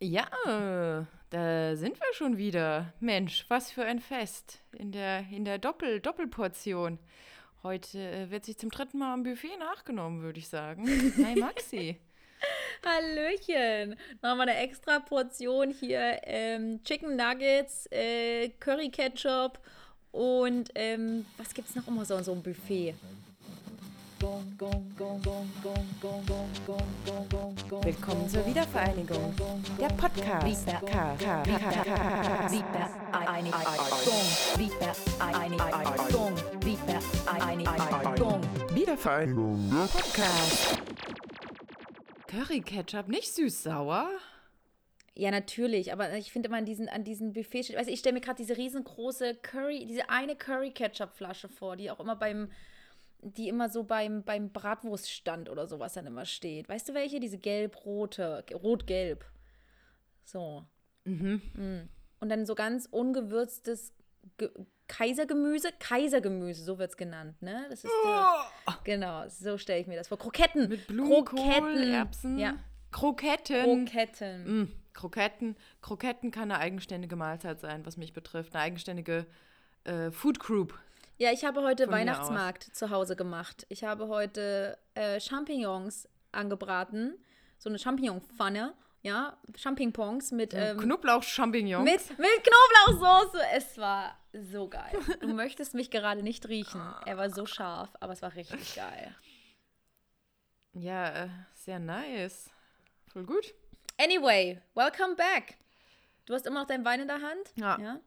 Ja, da sind wir schon wieder. Mensch, was für ein Fest in der, in der Doppel Doppelportion. Heute äh, wird sich zum dritten Mal am Buffet nachgenommen, würde ich sagen. Hi Maxi. Hallöchen. Nochmal eine extra Portion hier. Ähm, Chicken Nuggets, äh, Curry Ketchup und ähm, was gibt es noch immer so in so einem Buffet? Willkommen zur Wiedervereinigung. Der Podcast. Wiedervereinigung. Der Podcast. Curry Ketchup, nicht süß-sauer? Ja, natürlich, aber ich finde immer an diesen, an diesen Buffet, also ich stelle mir gerade diese riesengroße Curry, diese eine Curry Ketchup Flasche vor, die auch immer beim die immer so beim, beim Bratwurststand oder sowas dann immer steht. Weißt du welche? Diese gelb-rote, rot-gelb. So. Mhm. Mm. Und dann so ganz ungewürztes Ge Kaisergemüse, Kaisergemüse, so wird es genannt, ne? Das ist oh. der, genau, so stelle ich mir das vor. Kroketten. Mit Blumenkohl, Kroketten. Erbsen. Ja. Kroketten. Kroketten. Mm. Kroketten. Kroketten kann eine eigenständige Mahlzeit sein, was mich betrifft. Eine eigenständige äh, Food Group. Ja, ich habe heute Weihnachtsmarkt zu Hause gemacht. Ich habe heute äh, Champignons angebraten. So eine Champignon-Pfanne. Ja, Champignons mit. Ähm, Knoblauch-Champignons. Mit, mit Knoblauchsoße. Es war so geil. Du möchtest mich gerade nicht riechen. Er war so scharf, aber es war richtig geil. Ja, äh, sehr nice. Voll gut. Anyway, welcome back. Du hast immer noch dein Wein in der Hand? Ja. ja?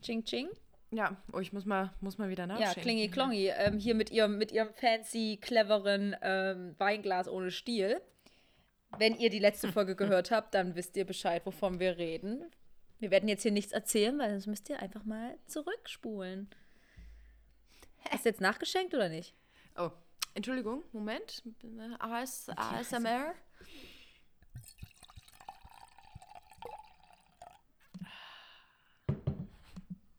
Ching, ching. Ja, oh, ich muss mal, muss mal wieder nachschauen. Ja, klingi klongi. Ähm, hier mit ihrem, mit ihrem fancy, cleveren ähm, Weinglas ohne Stiel. Wenn ihr die letzte Folge gehört habt, dann wisst ihr Bescheid, wovon wir reden. Wir werden jetzt hier nichts erzählen, weil sonst müsst ihr einfach mal zurückspulen. Hast du jetzt nachgeschenkt oder nicht? Oh, Entschuldigung, Moment. AS, ASMR.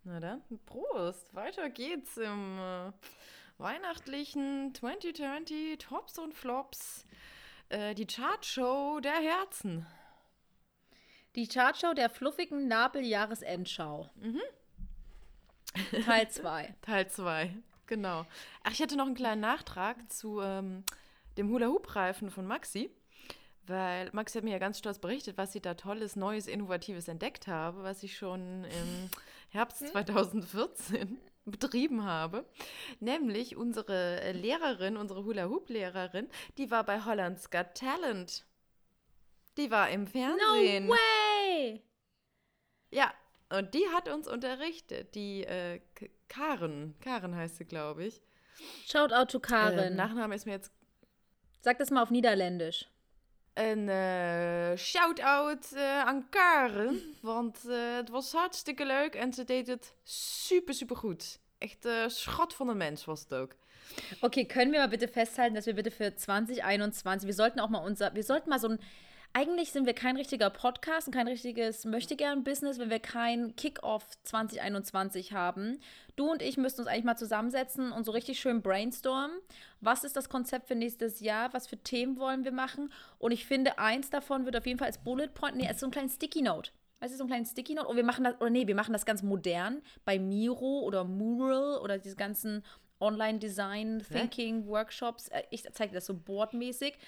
Na dann, Prost. Weiter geht's im äh, weihnachtlichen 2020 Tops und Flops. Äh, die Chartshow der Herzen. Die Chartshow der fluffigen Nabel-Jahresendschau. Mhm. Teil 2. Teil 2, genau. Ach, ich hatte noch einen kleinen Nachtrag zu ähm, dem Hula-Hoop-Reifen von Maxi. Weil Maxi hat mir ja ganz stolz berichtet, was sie da Tolles, Neues, Innovatives entdeckt habe, was ich schon im Herbst 2014 hm? betrieben habe. Nämlich unsere Lehrerin, unsere Hula-Hoop-Lehrerin, die war bei Holland's Got Talent. Die war im Fernsehen. No way! Ja, und die hat uns unterrichtet. Die äh, Karen. Karen heißt sie, glaube ich. Shout out to Karen. Äh, Nachname ist mir jetzt. Sag das mal auf Niederländisch een uh, shout-out uh, aan Karen. Want uh, het was hartstikke leuk en ze deed het super, super goed. Echt schat van een mens was het ook. Okay, können wir mal bitte festhalten, dass wir bitte für 2021, wir sollten auch mal unser, wir sollten mal so ein eigentlich sind wir kein richtiger Podcast und kein richtiges Möchtegern-Business, wenn wir kein Kick-Off 2021 haben. Du und ich müssten uns eigentlich mal zusammensetzen und so richtig schön brainstormen. Was ist das Konzept für nächstes Jahr? Was für Themen wollen wir machen? Und ich finde, eins davon wird auf jeden Fall als Bullet Point, nee, als so ein kleines Sticky Note. Weißt du, so ein kleines Sticky Note. Und wir machen das, oder nee, wir machen das ganz modern bei Miro oder Mural oder diese ganzen Online-Design-Thinking-Workshops. Äh, ich zeige dir das so boardmäßig.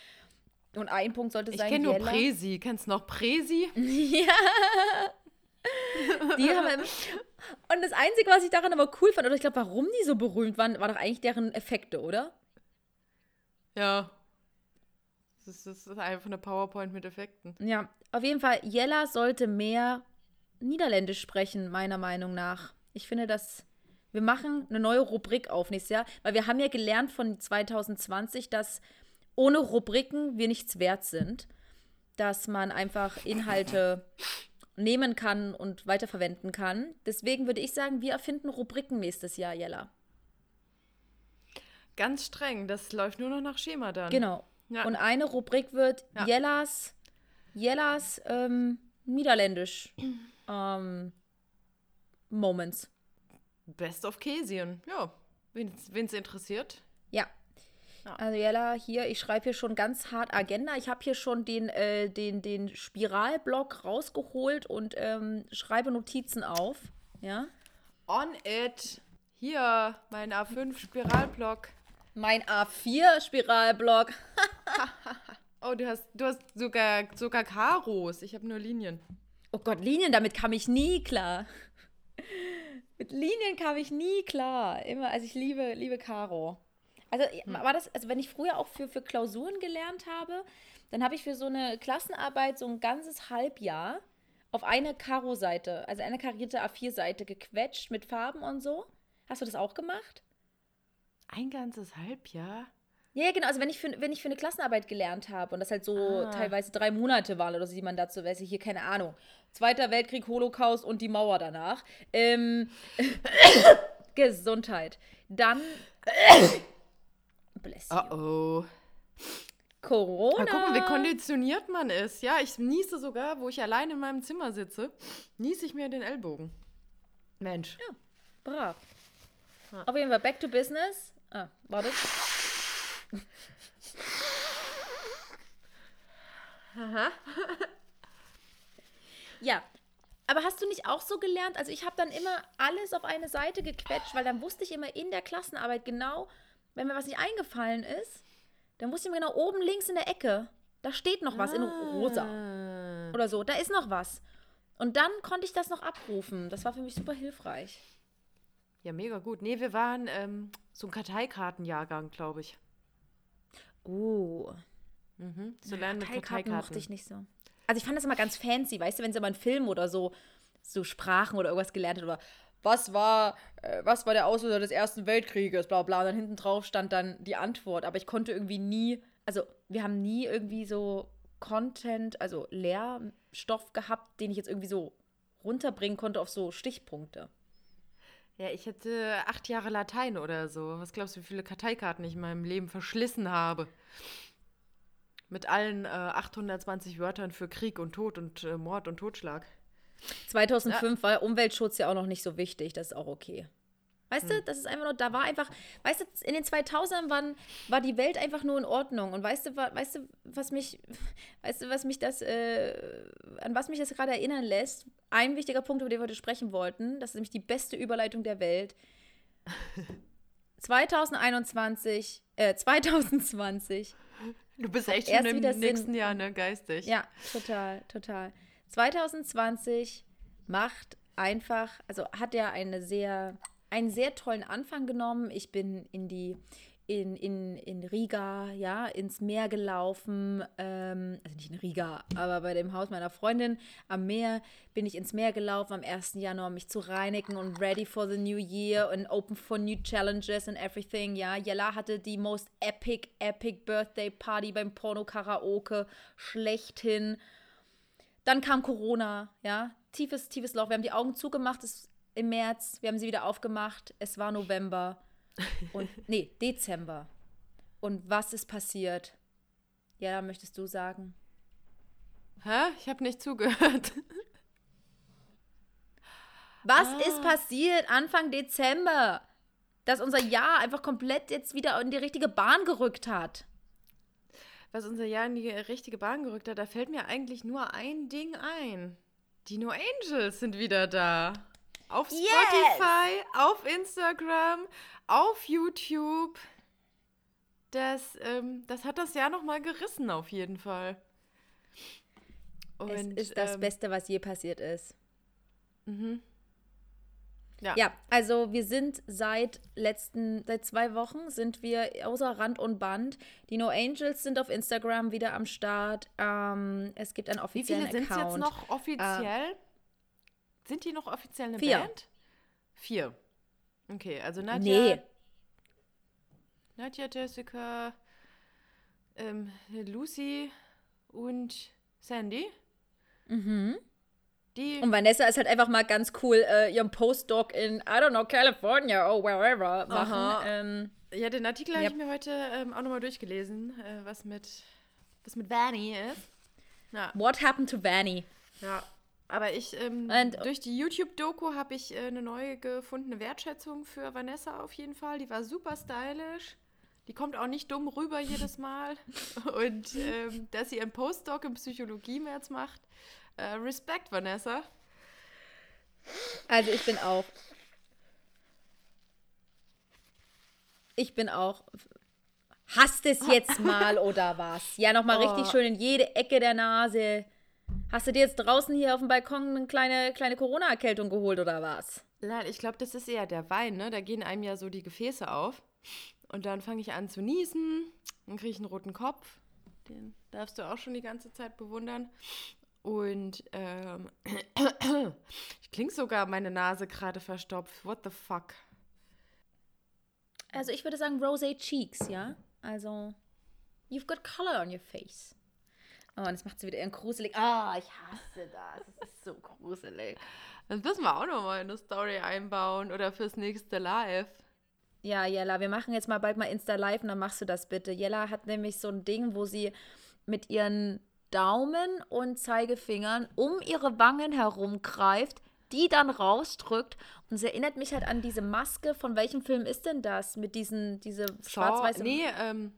Und ein Punkt sollte ich sein. Ich kenne nur Presi. Kennst du noch Presi? ja. Die haben und das Einzige, was ich daran aber cool fand, oder ich glaube, warum die so berühmt waren, war doch eigentlich deren Effekte, oder? Ja. Das ist, das ist einfach eine PowerPoint mit Effekten. Ja, auf jeden Fall, Jella sollte mehr Niederländisch sprechen, meiner Meinung nach. Ich finde, dass wir machen eine neue Rubrik auf nächstes Jahr, weil wir haben ja gelernt von 2020, dass ohne Rubriken wir nichts wert sind, dass man einfach Inhalte nehmen kann und weiterverwenden kann. Deswegen würde ich sagen, wir erfinden Rubriken nächstes Jahr, Jella. Ganz streng, das läuft nur noch nach Schema dann. Genau. Ja. Und eine Rubrik wird ja. Jellas, Jellas ähm, Niederländisch ähm, Moments. Best of Käsien, ja. Wen es interessiert. Ja, Ja. Jella, hier, ich schreibe hier schon ganz hart Agenda. Ich habe hier schon den, äh, den, den Spiralblock rausgeholt und ähm, schreibe Notizen auf. Ja. On it. Hier, mein A5-Spiralblock. Mein A4-Spiralblock. oh, du hast, du hast sogar, sogar Karos. Ich habe nur Linien. Oh Gott, Linien, damit kam ich nie klar. Mit Linien kam ich nie klar. Immer, also ich liebe, liebe Karo. Also hm. war das, also wenn ich früher auch für, für Klausuren gelernt habe, dann habe ich für so eine Klassenarbeit so ein ganzes Halbjahr auf eine Karo-Seite, also eine karierte A4-Seite gequetscht mit Farben und so. Hast du das auch gemacht? Ein ganzes Halbjahr? Ja, genau. Also wenn ich für, wenn ich für eine Klassenarbeit gelernt habe und das halt so ah. teilweise drei Monate waren oder so, wie man dazu weiß, ich hier keine Ahnung. Zweiter Weltkrieg, Holocaust und die Mauer danach. Ähm, Gesundheit. Dann. Bless you. Uh oh. Corona. Mal gucken, wie konditioniert man ist. Ja, ich niese sogar, wo ich allein in meinem Zimmer sitze, niese ich mir den Ellbogen. Mensch. Ja, brav. Ja. Auf jeden Fall, back to business. Ah, warte. Aha. ja. Aber hast du nicht auch so gelernt? Also ich habe dann immer alles auf eine Seite gequetscht, weil dann wusste ich immer in der Klassenarbeit genau, wenn mir was nicht eingefallen ist, dann wusste ich immer genau oben links in der Ecke, da steht noch was ah. in rosa. Oder so, da ist noch was. Und dann konnte ich das noch abrufen. Das war für mich super hilfreich. Ja, mega gut. Nee, wir waren ähm, so ein Karteikartenjahrgang, glaube ich. Oh. Mhm. So lernen mit Karteikarten. mochte ich nicht so. Also ich fand das immer ganz fancy, weißt du, wenn sie mal einen Film oder so, so Sprachen oder irgendwas gelernt hat oder was war, äh, was war der Auslöser des Ersten Weltkrieges, bla bla. Und dann hinten drauf stand dann die Antwort. Aber ich konnte irgendwie nie, also wir haben nie irgendwie so Content, also Lehrstoff gehabt, den ich jetzt irgendwie so runterbringen konnte auf so Stichpunkte. Ja, ich hätte acht Jahre Latein oder so. Was glaubst du, wie viele Karteikarten ich in meinem Leben verschlissen habe? Mit allen äh, 820 Wörtern für Krieg und Tod und äh, Mord und Totschlag. 2005 ja. war Umweltschutz ja auch noch nicht so wichtig, das ist auch okay. Weißt hm. du, das ist einfach nur, da war einfach, weißt du, in den 2000ern waren, war die Welt einfach nur in Ordnung. Und weißt du, weißt du, was mich, weißt du, was mich das, äh, an was mich das gerade erinnern lässt? Ein wichtiger Punkt, über den wir heute sprechen wollten, das ist nämlich die beste Überleitung der Welt. 2021, äh, 2020. Du bist echt schon im nächsten Sinn. Jahr, ne, geistig. Ja, total, total. 2020 macht einfach, also hat er eine sehr, einen sehr tollen Anfang genommen. Ich bin in die in, in, in Riga, ja, ins Meer gelaufen, ähm, also nicht in Riga, aber bei dem Haus meiner Freundin am Meer bin ich ins Meer gelaufen am 1. Januar, mich zu reinigen und ready for the new year and open for new challenges and everything, ja. Jella hatte die most epic, epic Birthday Party beim Porno-Karaoke schlechthin dann kam Corona, ja, tiefes, tiefes Loch. Wir haben die Augen zugemacht es, im März, wir haben sie wieder aufgemacht. Es war November und nee, Dezember. Und was ist passiert? Ja, möchtest du sagen? Hä? Ich habe nicht zugehört. Was ah. ist passiert Anfang Dezember? Dass unser Jahr einfach komplett jetzt wieder in die richtige Bahn gerückt hat was unser Jahr in die richtige Bahn gerückt hat, da fällt mir eigentlich nur ein Ding ein. Die No Angels sind wieder da. Auf Spotify, yes! auf Instagram, auf YouTube. Das, ähm, das hat das Jahr nochmal gerissen, auf jeden Fall. Und, es ist das ähm, Beste, was je passiert ist. Mhm. Ja. ja, also wir sind seit letzten, seit zwei Wochen sind wir außer Rand und Band. Die No Angels sind auf Instagram wieder am Start. Ähm, es gibt einen offiziellen Account. Wie viele sind jetzt noch offiziell? Äh, sind die noch offiziell eine vier. Band? Vier. Okay, also Nadja. Nee. Nadja, Jessica, ähm, Lucy und Sandy. Mhm. Die und Vanessa ist halt einfach mal ganz cool äh, ihren Postdoc in, I don't know, California or wherever machen. Ähm, ja, den Artikel yep. habe ich mir heute ähm, auch nochmal durchgelesen, äh, was mit was mit Vanny ist. Ja. What happened to Vanny? Ja, aber ich, ähm, durch die YouTube-Doku habe ich äh, eine neue gefundene Wertschätzung für Vanessa auf jeden Fall. Die war super stylisch. Die kommt auch nicht dumm rüber jedes Mal. Und ähm, dass sie einen Postdoc in Psychologie jetzt macht. Äh, Respekt, Vanessa. Also ich bin auch. Ich bin auch. Hast es jetzt mal oder was? Ja, nochmal oh. richtig schön in jede Ecke der Nase. Hast du dir jetzt draußen hier auf dem Balkon eine kleine, kleine Corona-Erkältung geholt oder was? Nein, ich glaube, das ist eher der Wein, ne? Da gehen einem ja so die Gefäße auf. Und dann fange ich an zu niesen. Dann kriege ich einen roten Kopf. Den darfst du auch schon die ganze Zeit bewundern. Und ähm, ich klinge sogar meine Nase gerade verstopft. What the fuck? Also ich würde sagen Rosé Cheeks, ja? Also, you've got color on your face. Oh, und das macht sie wieder eher gruselig. Ah, oh, ich hasse das. Das ist so gruselig. Das müssen wir auch nochmal in eine Story einbauen oder fürs nächste Live. Ja, Jella, wir machen jetzt mal bald mal Insta Live und dann machst du das bitte. Jella hat nämlich so ein Ding, wo sie mit ihren Daumen und Zeigefingern um ihre Wangen herumgreift, die dann rausdrückt. Und es erinnert mich halt an diese Maske. Von welchem Film ist denn das? Mit diesen, diese schwarz-weißen. Nee, ähm,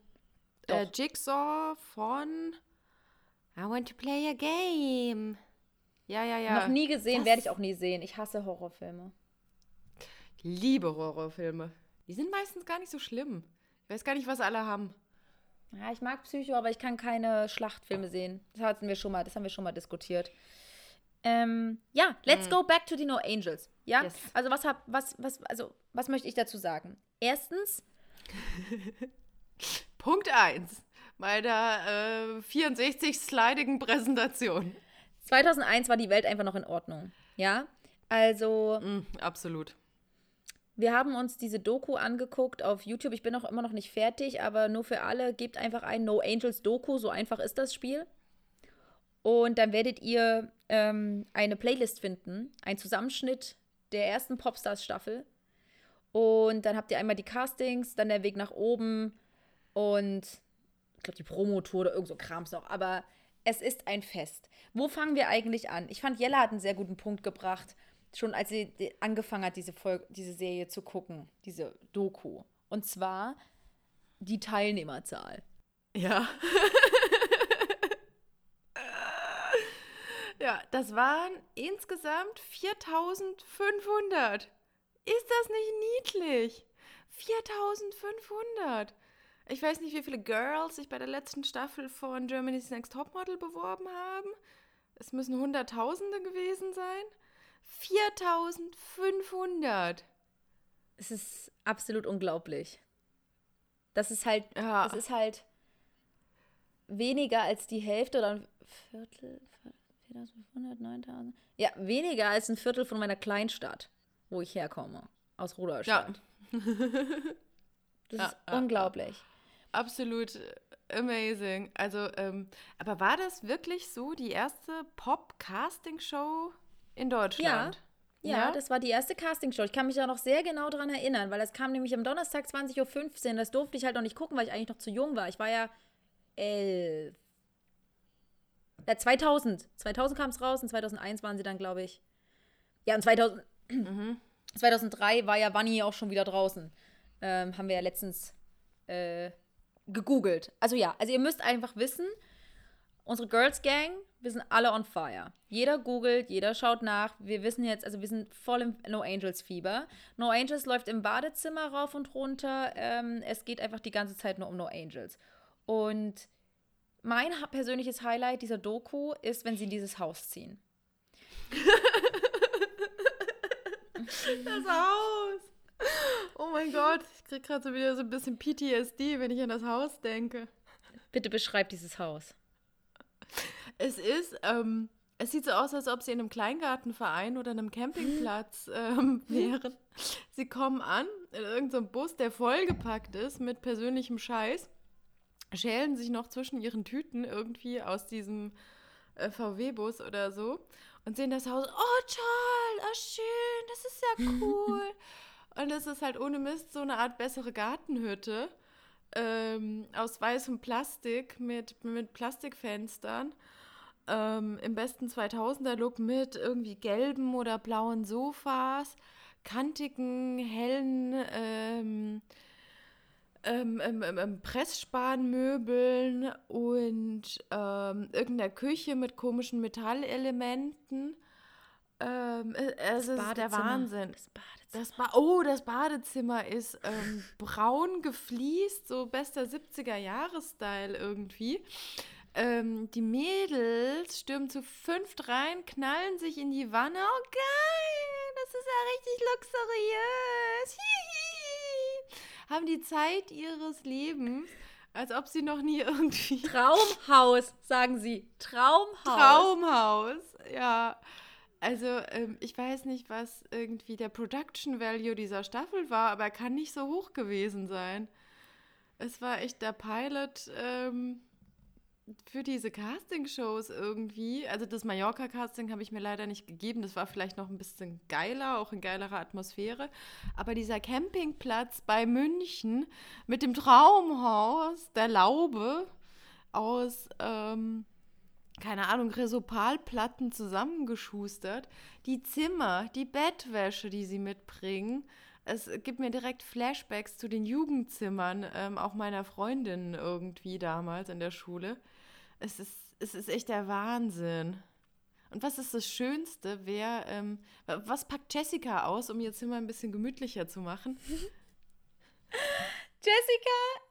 äh, Jigsaw von I want to play a game. Ja, ja, ja. Noch nie gesehen, werde ich auch nie sehen. Ich hasse Horrorfilme. Liebe Horrorfilme. Die sind meistens gar nicht so schlimm. Ich weiß gar nicht, was alle haben. Ja, ich mag Psycho, aber ich kann keine Schlachtfilme sehen. Das hatten wir schon mal, das haben wir schon mal diskutiert. Ähm, ja, let's mm. go back to the No Angels. Ja, yes. also was hab, was, was, also was möchte ich dazu sagen? Erstens. Punkt 1 meiner äh, 64-slidigen Präsentation. 2001 war die Welt einfach noch in Ordnung. Ja, also. Mm, absolut. Wir haben uns diese Doku angeguckt auf YouTube. Ich bin auch immer noch nicht fertig, aber nur für alle, gebt einfach ein No Angels Doku. So einfach ist das Spiel. Und dann werdet ihr ähm, eine Playlist finden, ein Zusammenschnitt der ersten Popstars-Staffel. Und dann habt ihr einmal die Castings, dann der Weg nach oben und ich glaube die Promotour oder irgend so Krams noch. Aber es ist ein Fest. Wo fangen wir eigentlich an? Ich fand, Jella hat einen sehr guten Punkt gebracht, schon als sie angefangen hat, diese, Folge, diese Serie zu gucken, diese Doku. Und zwar die Teilnehmerzahl. Ja. Ja, das waren insgesamt 4500. Ist das nicht niedlich? 4500. Ich weiß nicht, wie viele Girls sich bei der letzten Staffel von Germany's Next Topmodel beworben haben. Es müssen Hunderttausende gewesen sein. 4500. Es ist absolut unglaublich. Das ist halt, ja. das ist halt weniger als die Hälfte oder ein Viertel, 4500, 9000. Ja, weniger als ein Viertel von meiner Kleinstadt, wo ich herkomme. Aus Rudolstadt. Ja. das ja, ist unglaublich. Absolut amazing. Also, ähm, aber war das wirklich so die erste Pop-Casting-Show in Deutschland? Ja. Ja, das war die erste Castingshow. Ich kann mich da noch sehr genau daran erinnern, weil das kam nämlich am Donnerstag 20.15 Uhr. Das durfte ich halt noch nicht gucken, weil ich eigentlich noch zu jung war. Ich war ja elf ja, 2000. 2000 kam es raus und 2001 waren sie dann, glaube ich. Ja, und 2000, mhm. 2003 war ja Bunny auch schon wieder draußen. Ähm, haben wir ja letztens äh, gegoogelt. Also ja, also ihr müsst einfach wissen, unsere Girls Gang, wir sind alle on fire. Jeder googelt, jeder schaut nach. Wir wissen jetzt, also wir sind voll im No Angels Fieber. No Angels läuft im Badezimmer rauf und runter. Ähm, es geht einfach die ganze Zeit nur um No Angels. Und mein persönliches Highlight dieser Doku ist, wenn sie in dieses Haus ziehen. das Haus. Oh mein Gott, ich krieg gerade so wieder so ein bisschen PTSD, wenn ich an das Haus denke. Bitte beschreib dieses Haus. Es ist, ähm, es sieht so aus, als ob sie in einem Kleingartenverein oder einem Campingplatz ähm, wären. Sie kommen an in irgendeinem Bus, der vollgepackt ist mit persönlichem Scheiß schälen sich noch zwischen ihren Tüten irgendwie aus diesem äh, VW-Bus oder so und sehen das Haus. Oh, toll, oh, schön, das ist ja cool. und es ist halt ohne Mist so eine Art bessere Gartenhütte ähm, aus weißem Plastik mit, mit Plastikfenstern. Ähm, Im besten 2000er-Look mit irgendwie gelben oder blauen Sofas, kantigen, hellen ähm, ähm, ähm, ähm, ähm Pressspanmöbeln und ähm, irgendeiner Küche mit komischen Metallelementen. Ähm, äh, es ist der Wahnsinn. Das das ba oh, das Badezimmer ist ähm, braun gefliest, so bester 70er-Jahres-Style irgendwie. Ähm, die Mädels stürmen zu fünft rein, knallen sich in die Wanne. Oh, geil! Das ist ja richtig luxuriös. Hihi. Haben die Zeit ihres Lebens, als ob sie noch nie irgendwie. Traumhaus, sagen sie. Traumhaus. Traumhaus, ja. Also, ähm, ich weiß nicht, was irgendwie der Production Value dieser Staffel war, aber er kann nicht so hoch gewesen sein. Es war echt der Pilot ähm, für diese Castingshows irgendwie. Also, das Mallorca-Casting habe ich mir leider nicht gegeben. Das war vielleicht noch ein bisschen geiler, auch in geilerer Atmosphäre. Aber dieser Campingplatz bei München mit dem Traumhaus der Laube aus. Ähm, keine Ahnung, Resopalplatten zusammengeschustert. Die Zimmer, die Bettwäsche, die sie mitbringen. Es gibt mir direkt Flashbacks zu den Jugendzimmern, ähm, auch meiner Freundin irgendwie damals in der Schule. Es ist, es ist echt der Wahnsinn. Und was ist das Schönste? Wer, ähm, was packt Jessica aus, um ihr Zimmer ein bisschen gemütlicher zu machen? Jessica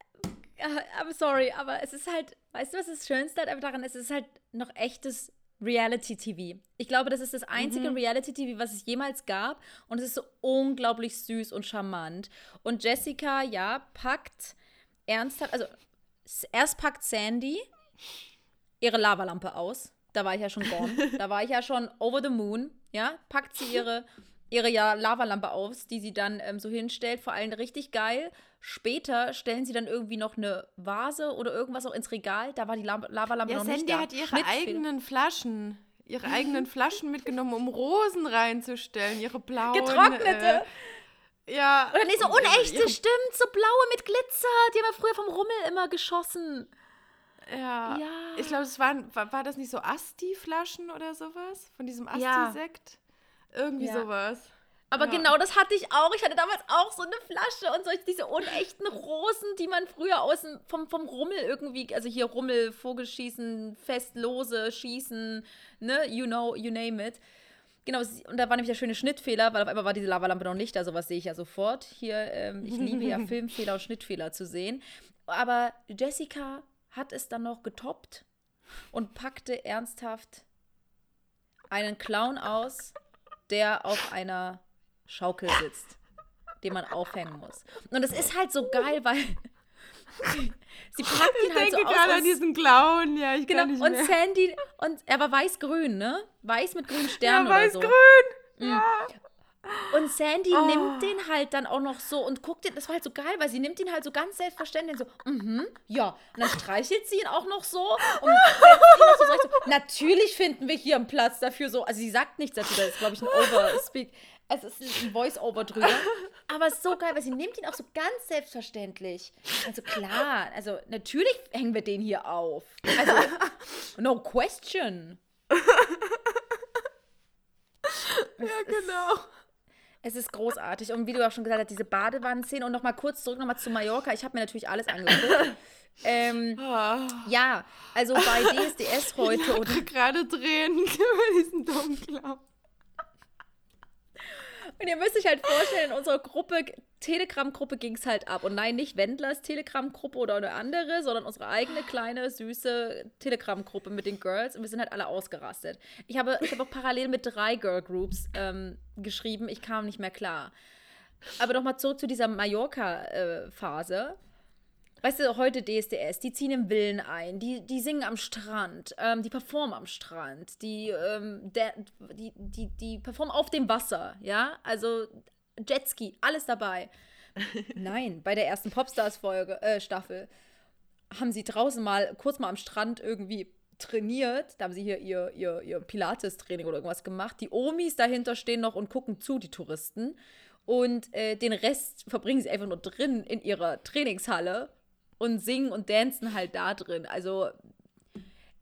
I'm sorry, aber es ist halt, weißt du, was das Schönste halt einfach daran ist? Es ist halt noch echtes Reality-TV. Ich glaube, das ist das einzige mhm. Reality-TV, was es jemals gab. Und es ist so unglaublich süß und charmant. Und Jessica, ja, packt ernsthaft, also erst packt Sandy ihre Lavalampe aus. Da war ich ja schon gone. da war ich ja schon over the moon. Ja, packt sie ihre, ihre ja, Lavalampe aus, die sie dann ähm, so hinstellt. Vor allem richtig geil. Später stellen sie dann irgendwie noch eine Vase oder irgendwas auch ins Regal. Da war die Lavalampe ja, noch Sandy nicht da. hat ihre eigenen Flaschen, ihre eigenen Flaschen mitgenommen, um Rosen reinzustellen, ihre blauen. Getrocknete. Äh, ja. Oder nee, so unechte, ihre... stimmt, so blaue mit Glitzer. Die haben ja früher vom Rummel immer geschossen. Ja. ja. Ich glaube, es waren, war, war das nicht so Asti-Flaschen oder sowas? Von diesem Asti-Sekt? Ja. Irgendwie ja. sowas. Aber ja. genau das hatte ich auch. Ich hatte damals auch so eine Flasche und so diese unechten Rosen, die man früher aus dem, vom, vom Rummel irgendwie, also hier Rummel, Vogelschießen, Festlose, Schießen, ne, you know, you name it. Genau, und da war nämlich der schöne Schnittfehler, weil auf einmal war diese Lavalampe noch nicht da, sowas sehe ich ja sofort. Hier, ähm, ich liebe ja Filmfehler und Schnittfehler zu sehen. Aber Jessica hat es dann noch getoppt und packte ernsthaft einen Clown aus, der auf einer Schaukel sitzt, den man aufhängen muss. Und es ist halt so geil, weil sie packt ihn halt so aus. Ich denke gerade an diesen Clown, ja, ich genau, kann nicht und Sandy, und er war weiß-grün, ne? Weiß mit grünen Sternen ja, weiß oder so. weiß-grün, mhm. ja. Und Sandy oh. nimmt den halt dann auch noch so und guckt den, das war halt so geil, weil sie nimmt ihn halt so ganz selbstverständlich so, mhm, ja. Und dann streichelt sie ihn auch noch so und so, so, natürlich finden wir hier einen Platz dafür so. Also sie sagt nichts dazu, das ist, glaube ich, ein Overspeak. Es ist ein Voice-Over drüber. aber so geil, weil sie nimmt ihn auch so ganz selbstverständlich. Also klar, also natürlich hängen wir den hier auf. Also, no question. ja, genau. Es ist großartig. Und wie du auch schon gesagt hast, diese Badewannenszene. Und nochmal kurz zurück nochmal zu Mallorca. Ich habe mir natürlich alles angeguckt. ähm, oh. Ja, also bei DSDS heute. Ich oder gerade Tränen über diesen dummen Clown. Und ihr müsst euch halt vorstellen, in unserer Gruppe, Telegram-Gruppe ging es halt ab. Und nein, nicht Wendlers Telegram-Gruppe oder eine andere, sondern unsere eigene kleine, süße Telegram-Gruppe mit den Girls. Und wir sind halt alle ausgerastet. Ich habe, ich habe auch parallel mit drei Girl-Groups ähm, geschrieben. Ich kam nicht mehr klar. Aber nochmal zurück zu dieser Mallorca-Phase. Weißt du, heute DSDS, die ziehen im Villen ein, die, die singen am Strand, ähm, die performen am Strand, die, ähm, der, die, die, die performen auf dem Wasser, ja, also Jetski, alles dabei. Nein, bei der ersten Popstars-Folge, äh, Staffel, haben sie draußen mal kurz mal am Strand irgendwie trainiert. Da haben sie hier ihr, ihr, ihr Pilates-Training oder irgendwas gemacht. Die Omis dahinter stehen noch und gucken zu, die Touristen. Und äh, den Rest verbringen sie einfach nur drin in ihrer Trainingshalle und singen und dancen halt da drin. Also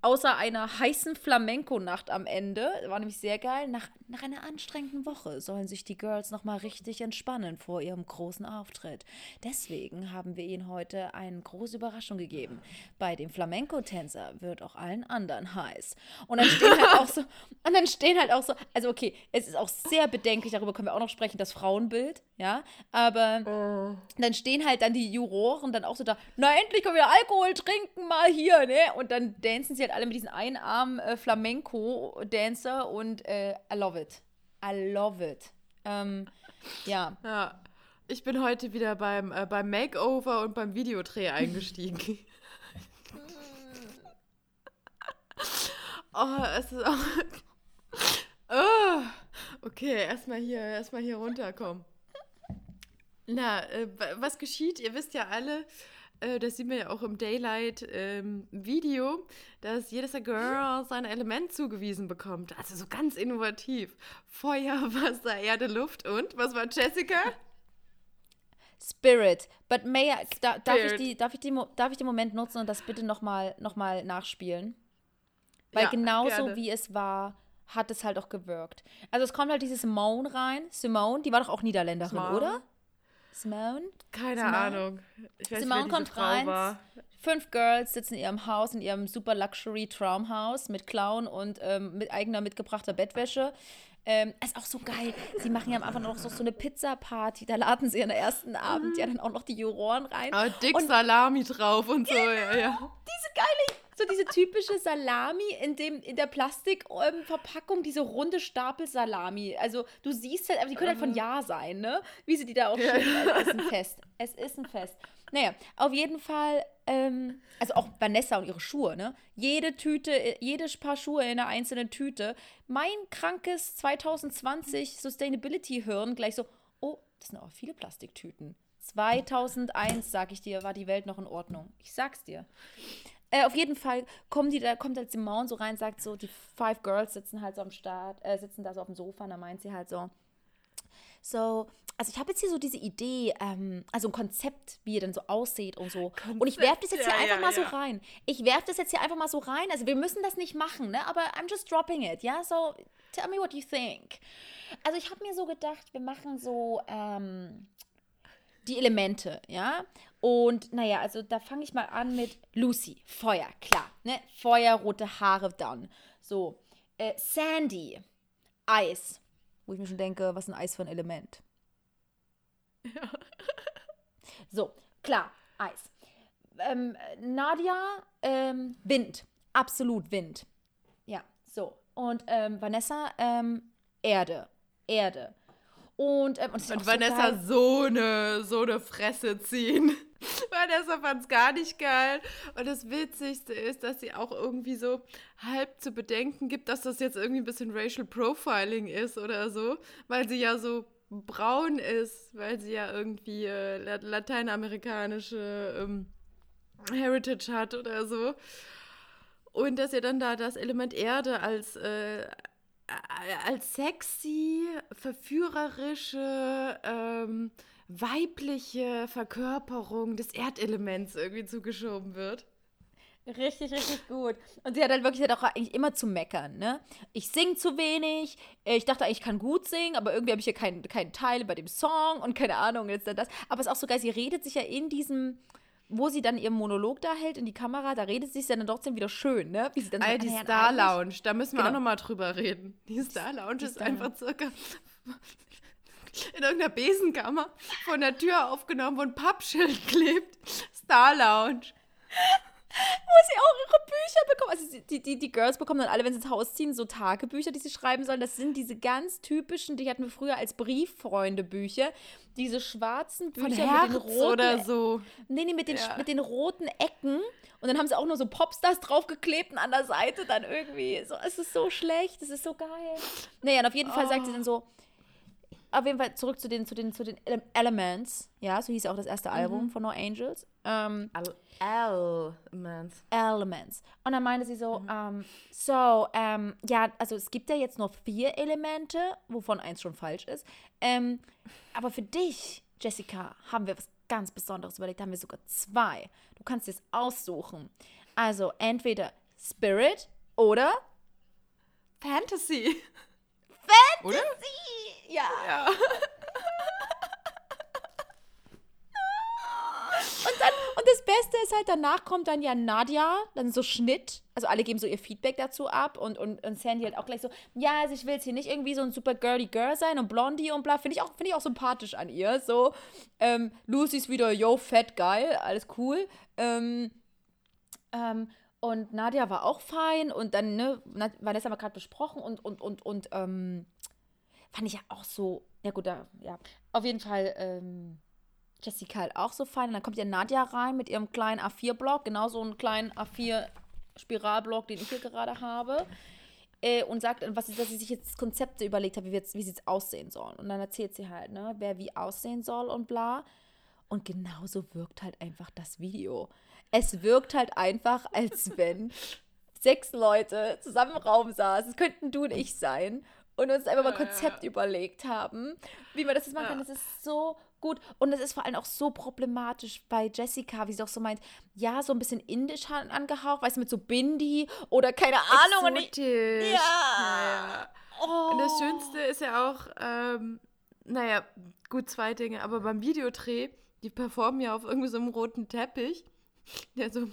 außer einer heißen Flamenco-Nacht am Ende, war nämlich sehr geil, nach, nach einer anstrengenden Woche sollen sich die Girls nochmal richtig entspannen vor ihrem großen Auftritt. Deswegen haben wir ihnen heute eine große Überraschung gegeben. Bei dem Flamenco-Tänzer wird auch allen anderen heiß. Und dann stehen halt auch so, und dann stehen halt auch so, also okay, es ist auch sehr bedenklich, darüber können wir auch noch sprechen, das Frauenbild, ja, aber oh. dann stehen halt dann die Juroren dann auch so da, na endlich können wir Alkohol trinken mal hier, ne? Und dann dancen sie halt alle mit diesen einarmen äh, Flamenco-Dancer und äh, I love it. I love it. Ähm, ja. Ja. Ich bin heute wieder beim, äh, beim Makeover und beim Videodreh eingestiegen. oh, es ist auch. oh, okay, erstmal hier, erstmal hier runterkommen. Na, äh, was geschieht? Ihr wisst ja alle, äh, das sieht man ja auch im Daylight-Video, ähm, dass jedes Girl sein Element zugewiesen bekommt. Also so ganz innovativ. Feuer, Wasser, Erde, Luft und, was war Jessica? Spirit. But may I, da, darf, ich die, darf, ich die, darf ich den Moment nutzen und das bitte nochmal noch mal nachspielen? Weil ja, genauso gerne. wie es war, hat es halt auch gewirkt. Also es kommt halt diese Simone rein. Simone, die war doch auch Niederländerin, Simone. oder? Simone? Keine Simone? Ahnung. Ich weiß Simone kommt Frau rein. War. Fünf Girls sitzen in ihrem Haus, in ihrem super Luxury Traumhaus mit Clown und ähm, mit eigener mitgebrachter Bettwäsche. Ähm, ist auch so geil. Sie machen ja am Anfang noch so, so eine Pizza-Party. Da laden sie an der ersten Abend mhm. ja dann auch noch die Juroren rein. Ah, dick und Salami drauf und so, ja, ja. Diese geile so diese typische Salami in, dem, in der Plastikverpackung, diese runde Stapel Salami. Also du siehst halt, aber die können halt von Ja sein, ne? Wie sie die da auch ja. schön. Es ist ein Fest. Es ist ein Fest. Naja, auf jeden Fall, ähm, also auch Vanessa und ihre Schuhe, ne? Jede Tüte, jedes Paar Schuhe in einer einzelnen Tüte. Mein krankes 2020 Sustainability-Hirn gleich so, oh, das sind auch viele Plastiktüten. 2001, sag ich dir, war die Welt noch in Ordnung. Ich sag's dir. Äh, auf jeden Fall kommen die, da kommt halt Simone so rein, sagt so, die Five Girls sitzen halt so am Start, äh, sitzen da so auf dem Sofa und da meint sie halt so, so, also ich habe jetzt hier so diese Idee, ähm, also ein Konzept, wie ihr denn so aussieht und so. Konzept, und ich werfe das jetzt hier ja, einfach ja, mal ja. so rein. Ich werfe das jetzt hier einfach mal so rein. Also wir müssen das nicht machen, ne? Aber I'm just dropping it, ja? So, tell me what you think. Also ich habe mir so gedacht, wir machen so ähm, die Elemente, ja? Und naja, also da fange ich mal an mit Lucy, Feuer, klar. Ne? Feuer, rote Haare dann. So. Äh, Sandy, Eis. Wo ich mir schon denke, was ist ein Eis für ein Element? Ja. So, klar, Eis. Ähm, Nadia, ähm, Wind. Absolut Wind. Ja, so. Und ähm, Vanessa, ähm, Erde. Erde. Und, ähm, und, und Vanessa so, so, eine, so eine Fresse ziehen. Vanessa fand es gar nicht geil. Und das Witzigste ist, dass sie auch irgendwie so halb zu bedenken gibt, dass das jetzt irgendwie ein bisschen Racial Profiling ist oder so, weil sie ja so braun ist, weil sie ja irgendwie äh, lateinamerikanische ähm, Heritage hat oder so. Und dass ihr dann da das Element Erde als, äh, als sexy, verführerische, ähm, weibliche Verkörperung des Erdelements irgendwie zugeschoben wird. Richtig, richtig gut. Und sie hat halt wirklich halt auch eigentlich immer zu meckern, ne? Ich sing zu wenig, ich dachte eigentlich, ich kann gut singen, aber irgendwie habe ich hier keinen kein Teil bei dem Song und keine Ahnung, jetzt das. Aber es ist auch so geil, sie redet sich ja in diesem, wo sie dann ihren Monolog da hält in die Kamera, da redet sie sich dann trotzdem wieder schön, ne? Wie sie dann Alter, so, die Star Lounge, da müssen wir genau. auch nochmal drüber reden. Die Star Lounge die ist Star einfach circa in irgendeiner Besenkammer von der Tür aufgenommen, wo ein Pappschild klebt. Star Lounge. Wo sie auch ihre Bücher bekommen. Also die, die, die Girls bekommen dann alle, wenn sie ins Haus ziehen, so Tagebücher, die sie schreiben sollen. Das sind diese ganz typischen, die hatten wir früher als Brieffreunde-Bücher. Diese schwarzen Bücher Von mit den roten oder so. Nee, nee, mit den, ja. mit den roten Ecken. Und dann haben sie auch nur so Popstars draufgeklebt und an der Seite dann irgendwie. So, es ist so schlecht, es ist so geil. Naja, und auf jeden Fall oh. sagt sie dann so, auf jeden Fall zurück zu den, zu den, zu den Elements. Ja, so hieß auch das erste mhm. Album von No Angels. Ähm, Elements. Elements. Und dann meinte sie so, mhm. ähm, so, ähm, ja, also es gibt ja jetzt nur vier Elemente, wovon eins schon falsch ist. Ähm, aber für dich, Jessica, haben wir was ganz Besonderes überlegt. Da haben wir sogar zwei. Du kannst es aussuchen. Also entweder Spirit oder Fantasy. Oder? Ja. Ja. Und, dann, und das Beste ist halt, danach kommt dann ja Nadia, dann so Schnitt. Also alle geben so ihr Feedback dazu ab und, und, und Sandy halt auch gleich so, ja, also ich will jetzt hier nicht irgendwie so ein super girly Girl sein und Blondie und bla. Finde ich, auch, find ich auch sympathisch an ihr. So, ähm, Lucy ist wieder, yo, fett, geil, alles cool. Ähm, ähm, und Nadia war auch fein und dann, ne, Vanessa haben wir gerade besprochen und, und, und, und, ähm, fand ich ja auch so, ja gut, da, ja, auf jeden Fall, ähm, Jessica halt auch so fein. Und dann kommt ja Nadja rein mit ihrem kleinen A4-Block, genau so einen kleinen A4-Spiralblock, den ich hier gerade habe. Äh, und sagt, was, dass sie sich jetzt Konzepte überlegt hat, wie, wie sie jetzt aussehen sollen. Und dann erzählt sie halt, ne, wer wie aussehen soll und bla. Und genauso wirkt halt einfach das Video. Es wirkt halt einfach, als wenn sechs Leute zusammen im Raum saßen. Es könnten du und ich sein. Und uns einfach mal ein Konzept ja. überlegt haben, wie man das jetzt machen ja. kann. Das ist so gut. Und es ist vor allem auch so problematisch bei Jessica, wie sie auch so meint, ja, so ein bisschen indisch angehaucht, weißt du, mit so Bindi oder keine Ahnung. Exotisch. Ja. Naja. Oh. Und das Schönste ist ja auch, ähm, naja, gut, zwei Dinge, aber beim Videodreh, die performen ja auf irgendwie so einem roten Teppich, der so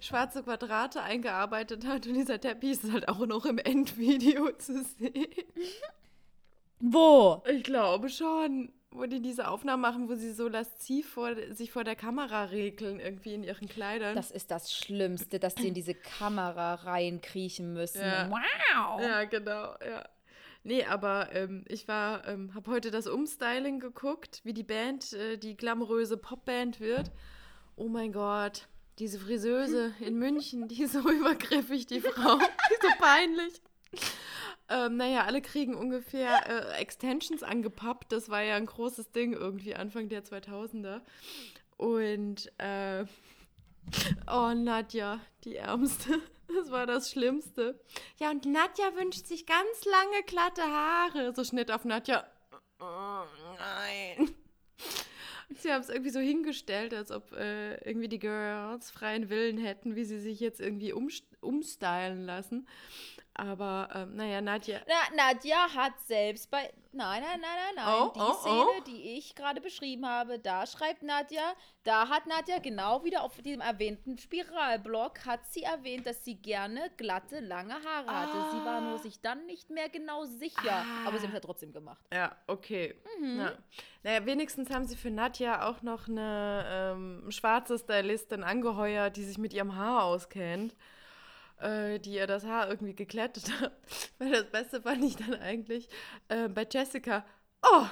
schwarze Quadrate eingearbeitet hat und dieser Teppich ist halt auch noch im Endvideo zu sehen. Wo? Ich glaube schon wo die diese Aufnahmen machen, wo sie so lasziv vor, sich vor der Kamera regeln, irgendwie in ihren Kleidern. Das ist das Schlimmste, dass sie in diese Kamera reinkriechen müssen. Ja. Wow! Ja, genau, ja. Nee, aber ähm, ich war, ähm, habe heute das Umstyling geguckt, wie die Band, äh, die glamouröse Popband wird. Oh mein Gott, diese Friseuse in München, die ist so übergriffig, die Frau. die ist so peinlich. Ähm, naja, alle kriegen ungefähr äh, Extensions angepappt. Das war ja ein großes Ding irgendwie Anfang der 2000er. Und, äh, oh, Nadja, die Ärmste. Das war das Schlimmste. Ja, und Nadja wünscht sich ganz lange glatte Haare. So Schnitt auf Nadja. Oh, nein. Sie haben es irgendwie so hingestellt, als ob äh, irgendwie die Girls freien Willen hätten, wie sie sich jetzt irgendwie um, umstylen lassen. Aber ähm, naja, Nadja. Na, Nadja hat selbst bei. Nein, nein, nein, nein, nein. Oh, die oh, Szene, oh. die ich gerade beschrieben habe, da schreibt Nadja, da hat Nadja genau wieder auf diesem erwähnten Spiralblock, hat sie erwähnt, dass sie gerne glatte, lange Haare ah. hatte. Sie war nur ah. sich dann nicht mehr genau sicher. Ah. Aber sie hat es ja trotzdem gemacht. Ja, okay. Mhm. Ja. Naja, wenigstens haben sie für Nadja auch noch eine ähm, schwarze Stylistin angeheuert, die sich mit ihrem Haar auskennt äh, die ihr das Haar irgendwie geklettet hat. Weil das Beste fand ich dann eigentlich äh, bei Jessica. Oh,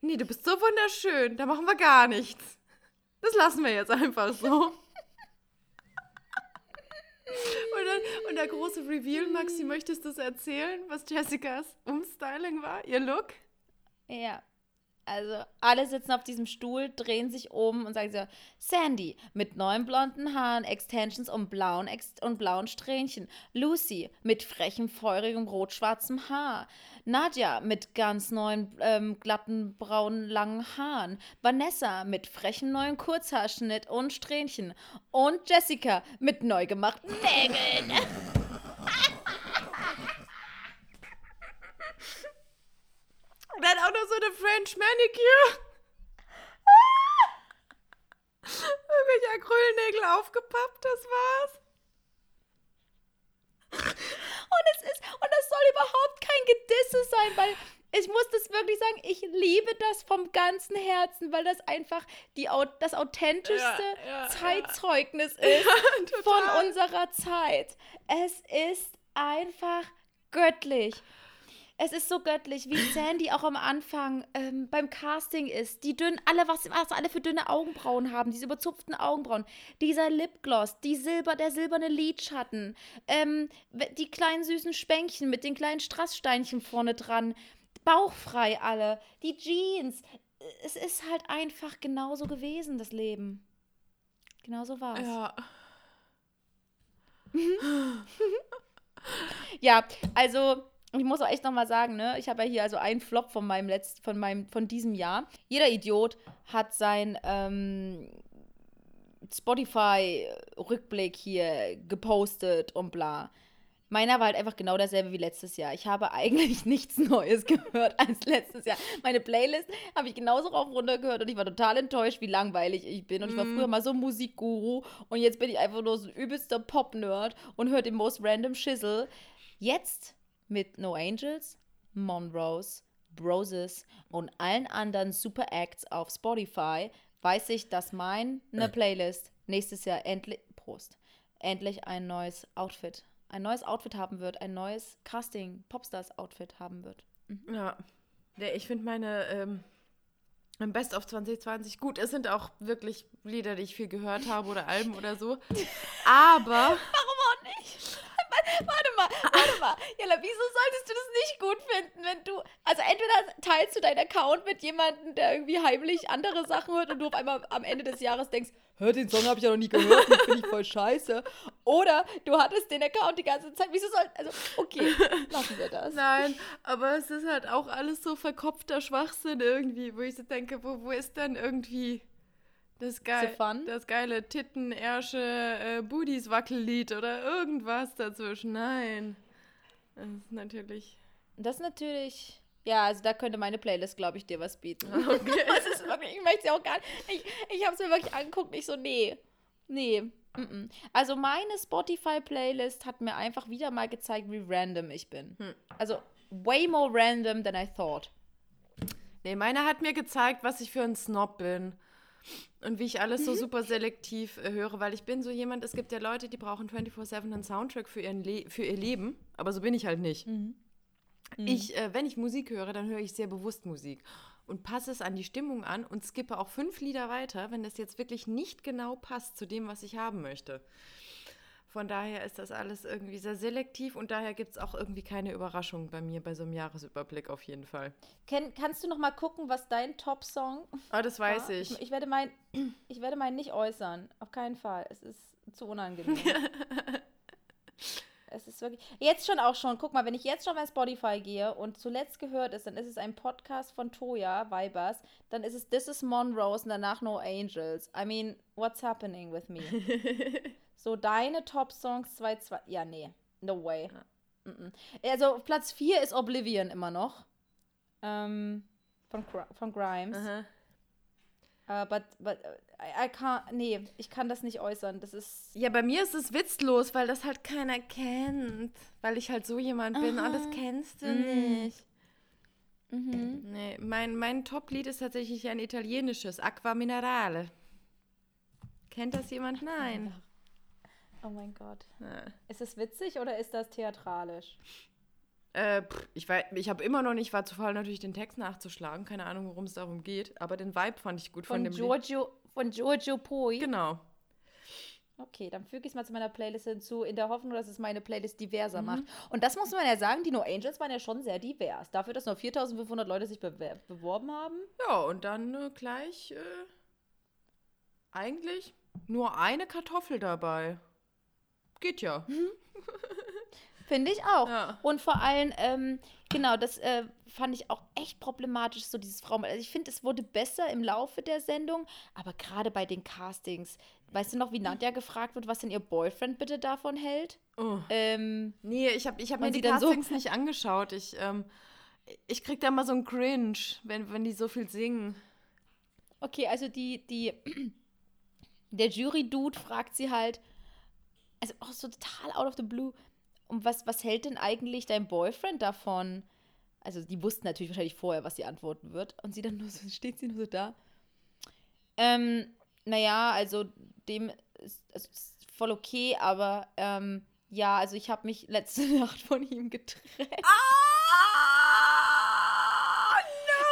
nee, du bist so wunderschön, da machen wir gar nichts. Das lassen wir jetzt einfach so. und, dann, und der große Reveal, Maxi, möchtest du es erzählen, was Jessicas Umstyling war, ihr Look? Ja, also alle sitzen auf diesem Stuhl, drehen sich um und sagen so, Sandy mit neuen blonden Haaren, Extensions und blauen, Ex und blauen Strähnchen. Lucy mit frechem, feurigem, rot-schwarzem Haar. Nadja mit ganz neuen, ähm, glatten, braunen, langen Haaren. Vanessa mit frechem neuen Kurzhaarschnitt und Strähnchen. Und Jessica mit neu gemachten Nägeln. dann auch noch so eine French Manicure. Irgendwelche Acrylnägel aufgepappt, das war's. Und es ist, und das soll überhaupt kein Gedisse sein, weil ich muss das wirklich sagen, ich liebe das vom ganzen Herzen, weil das einfach die, das authentischste ja, ja, Zeitzeugnis ja. ist von unserer Zeit. Es ist einfach göttlich. Es ist so göttlich, wie Sandy auch am Anfang ähm, beim Casting ist. Die dünnen, alle, was, was alle für dünne Augenbrauen haben, diese überzupften Augenbrauen. Dieser Lipgloss, die Silber, der silberne Lidschatten, ähm, die kleinen süßen Spänkchen mit den kleinen Strasssteinchen vorne dran. Bauchfrei alle. Die Jeans. Es ist halt einfach genauso gewesen, das Leben. Genauso war es. Ja. ja, also ich muss auch echt nochmal sagen, ne, ich habe ja hier also einen Flop von meinem letzten, von meinem, von diesem Jahr. Jeder Idiot hat sein ähm, Spotify-Rückblick hier gepostet und bla. Meiner war halt einfach genau dasselbe wie letztes Jahr. Ich habe eigentlich nichts Neues gehört als letztes Jahr. Meine Playlist habe ich genauso rauf und runter gehört und ich war total enttäuscht, wie langweilig ich bin. Und ich war Mhm. früher mal so ein Musikguru und jetzt bin ich einfach nur so ein übelster Pop-Nerd und höre den most random Schissel. Jetzt mit No Angels, Monrose, Broses und allen anderen Super Acts auf Spotify weiß ich, dass meine Playlist nächstes Jahr endlich, Prost, endlich ein neues Outfit, ein neues Outfit haben wird, ein neues Casting, Popstars-Outfit haben wird. Ja. ja ich finde meine ähm, Best of 2020 gut. Es sind auch wirklich Lieder, die ich viel gehört habe oder Alben oder so. Aber Warum auch nicht? Warte mal, warte mal. Jella, wieso solltest du das nicht gut finden, wenn du. Also, entweder teilst du deinen Account mit jemandem, der irgendwie heimlich andere Sachen hört und du auf einmal am Ende des Jahres denkst, hör, den Song habe ich ja noch nie gehört, den finde ich voll scheiße. Oder du hattest den Account die ganze Zeit. Wieso soll. Also, okay, lassen wir das. Nein, aber es ist halt auch alles so verkopfter Schwachsinn irgendwie, wo ich so denke, wo, wo ist denn irgendwie das, geil, das geile Titten, Ärsche, äh, Booties Wackellied oder irgendwas dazwischen? Nein. Das ist natürlich. Das ist natürlich. Ja, also da könnte meine Playlist, glaube ich, dir was bieten. Okay. Das ist wirklich, ich möchte sie auch gar nicht. Ich, ich habe es mir wirklich angeguckt, nicht so, nee. Nee. mm, mm. Also meine Spotify-Playlist hat mir einfach wieder mal gezeigt, wie random ich bin. Hm. Also way more random than I thought. Nee, meine hat mir gezeigt, was ich für ein Snob bin. Und wie ich alles Mhm. so super selektiv äh, höre, weil ich bin so jemand, es gibt ja Leute, die brauchen 24-7 einen Soundtrack für, ihren Le für ihr Leben, aber so bin ich halt nicht. Mhm. Ich, äh, wenn ich Musik höre, dann höre ich sehr bewusst Musik und passe es an die Stimmung an und skippe auch fünf Lieder weiter, wenn das jetzt wirklich nicht genau passt zu dem, was ich haben möchte. Von daher ist das alles irgendwie sehr selektiv und daher gibt es auch irgendwie keine Überraschung bei mir bei so einem Jahresüberblick auf jeden Fall. Ken, kannst du noch mal gucken, was dein Top-Song Aber das weiß war? ich. ich. Ich werde meinen ich werde meinen nicht äußern. Auf keinen Fall. Es ist zu unangenehm. es ist wirklich. Jetzt schon auch schon. Guck mal, wenn ich jetzt schon bei Spotify gehe und zuletzt gehört ist, dann ist es ein Podcast von Toya, Vibers. Dann ist es This is Monrose und danach No Angels. I mean, what's happening with me? so, deine Top-Songs 2, Ja, nee. No way. Mm -mm. Also, Platz 4 ist Oblivion immer noch. Ähm, von, von Grimes. Aha. Uh, but, but I, I can't, nee, ich kann das nicht äußern. Das ist, Ja, bei mir ist es witzlos, weil das halt keiner kennt. Weil ich halt so jemand bin. Aha. Oh, das kennst du Mm. nicht. mhm. Nee, mein, mein Top-Lied ist tatsächlich ein italienisches, Aqua Minerale. Kennt das jemand? Nein. Oh mein Gott. Ja. Ist es witzig oder ist das theatralisch? Äh, pff, ich ich habe immer noch nicht, war zu faul, natürlich den Text nachzuschlagen. Keine Ahnung, worum es darum geht. Aber den Vibe fand ich gut von, Von, dem Lied. Giorgio, von Giorgio Poi? Genau. Okay, dann füge ich es mal zu meiner Playlist hinzu, in der Hoffnung, dass es meine Playlist Mhm. diverser macht. Und das muss man ja sagen, die No Angels waren ja schon sehr divers. Dafür, dass nur 4500 Leute sich bewer beworben haben. Ja, und dann äh, gleich äh, eigentlich nur eine Kartoffel dabei. Geht ja. Finde ich auch. Ja. Und vor allem, ähm, genau, das äh, fand ich auch echt problematisch, so dieses Frauen. Also ich finde, es wurde besser im Laufe der Sendung, aber gerade bei den Castings, weißt du noch, wie Nadja gefragt wird, was denn ihr Boyfriend bitte davon hält? Oh. Ähm, Nee, ich habe ich hab mir die dann so- Castings nicht angeschaut. Ich, ähm, ich krieg da immer so einen Cringe, wenn, wenn die so viel singen. okay, also die, die, der Jury-Dude fragt sie halt, also auch so total out of the blue, und was, was hält denn eigentlich dein Boyfriend davon? Also die wussten natürlich wahrscheinlich vorher, was sie antworten wird. Und sie dann nur so, steht sie nur so da. Ähm, naja, also dem ist, also ist voll okay, aber ähm, ja, also ich habe mich letzte Nacht von ihm getrennt.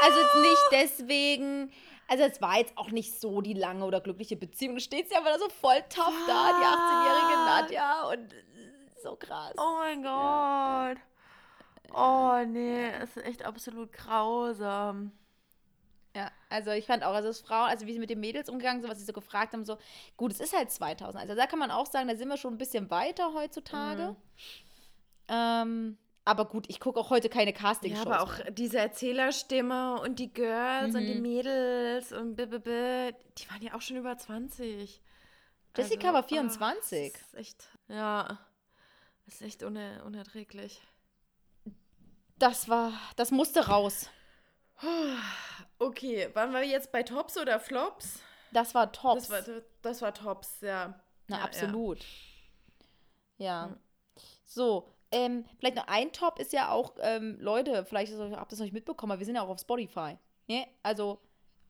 Also jetzt nicht deswegen. Also es war jetzt auch nicht so die lange oder glückliche Beziehung. Da steht sie aber da so voll tough da, die 18-jährige Nadja. Und so krass. Oh mein Gott. Oh nee, es ist echt absolut grausam. Ja, also ich fand auch, also das Frauen, also wie sie mit den Mädels umgegangen sind, was sie so gefragt haben, so, gut, es ist halt 2000. Also da kann man auch sagen, da sind wir schon ein bisschen weiter heutzutage. Mhm. Ähm, aber gut, ich gucke auch heute keine Ja, Casting-Shows. aber auch diese Erzählerstimme und die Girls und die Mhm. Mädels und b -b -b, die waren ja auch schon über 20. Jessica war 24. Ach, das ist echt, ja, das ist echt uner unerträglich. Das war, das musste raus. Okay, waren wir jetzt bei Tops oder Flops? Das war Tops. Das war, das war Tops, ja. Na, ja, absolut. Ja. Hm. So, ähm, vielleicht noch ein Top ist ja auch, ähm, Leute, vielleicht habt ihr das noch nicht mitbekommen, aber wir sind ja auch auf Spotify. Ne? Also,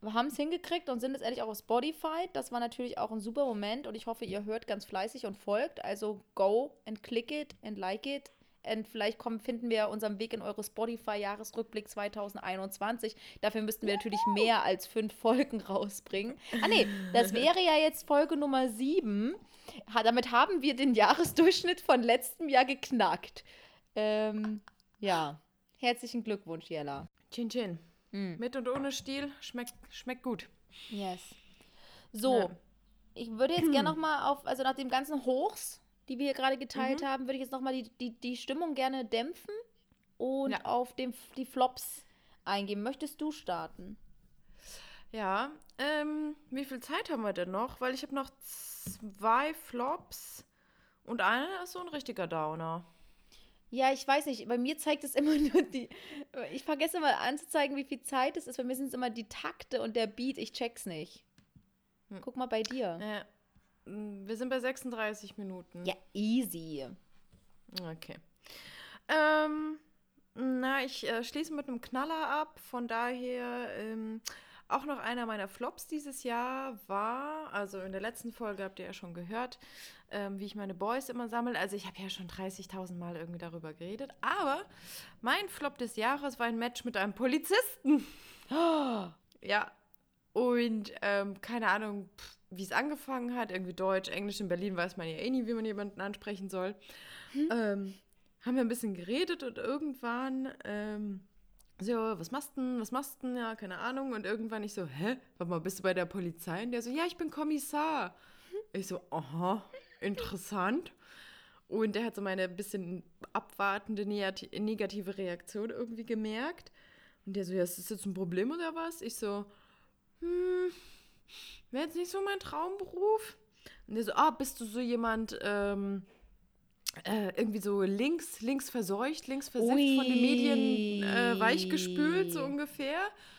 wir haben es hingekriegt und sind jetzt ehrlich auch auf Spotify. Das war natürlich auch ein super Moment und ich hoffe, ihr hört ganz fleißig und folgt. Also, go and click it and like it. Und vielleicht kommen, finden wir unseren Weg in eure Spotify-Jahresrückblick 2021. Dafür müssten wir natürlich mehr als fünf Folgen rausbringen. Ah, nee, das wäre ja jetzt Folge Nummer sieben. Damit haben wir den Jahresdurchschnitt von letztem Jahr geknackt. Ähm, ja. Herzlichen Glückwunsch, Jella. Chin Chin. Mm. Mit und ohne Stiel schmeckt, schmeckt gut. Yes. So, Ja. ich würde jetzt gerne nochmal auf, also nach dem ganzen Hochs, die wir hier gerade geteilt Mhm. haben, würde ich jetzt nochmal die, die, die Stimmung gerne dämpfen und Ja. auf dem, die Flops eingehen. Möchtest du starten? Ja, ähm, wie viel Zeit haben wir denn noch? Weil ich habe noch zwei Flops und einer ist so ein richtiger Downer. Ja, ich weiß nicht. Bei mir zeigt es immer nur die. Ich vergesse mal anzuzeigen, wie viel Zeit es ist. Bei mir sind es immer die Takte und der Beat. Ich check's nicht. Hm. Guck mal bei dir. Äh, wir sind bei 36 Minuten. Ja, easy. Okay. Ähm, na, ich äh, schließe mit einem Knaller ab. Von daher ähm, auch noch einer meiner Flops dieses Jahr war, also in der letzten Folge habt ihr ja schon gehört, ähm, wie ich meine Boys immer sammle. Also ich habe ja schon 30.000 Mal irgendwie darüber geredet. Aber mein Flop des Jahres war ein Match mit einem Polizisten. Ja. Und ähm, keine Ahnung, wie es angefangen hat. Irgendwie Deutsch, Englisch. In Berlin weiß man ja eh nie, wie man jemanden ansprechen soll. Ähm, haben wir ein bisschen geredet und irgendwann ähm, so, was machst denn, was machst denn? Ja, keine Ahnung. Und irgendwann ich so, hä? Warte mal, bist du bei der Polizei? Und der so, ja, ich bin Kommissar. Ich so, aha, interessant. Und der hat so meine bisschen abwartende negati- negative Reaktion irgendwie gemerkt. Und der so, ja, ist das jetzt ein Problem oder was? Ich so, hm, wäre jetzt nicht so mein Traumberuf. Und der so, ah, bist du so jemand, ähm, äh, irgendwie so links, links verseucht, links versifft von den Ui. Medien äh, weichgespült, so ungefähr.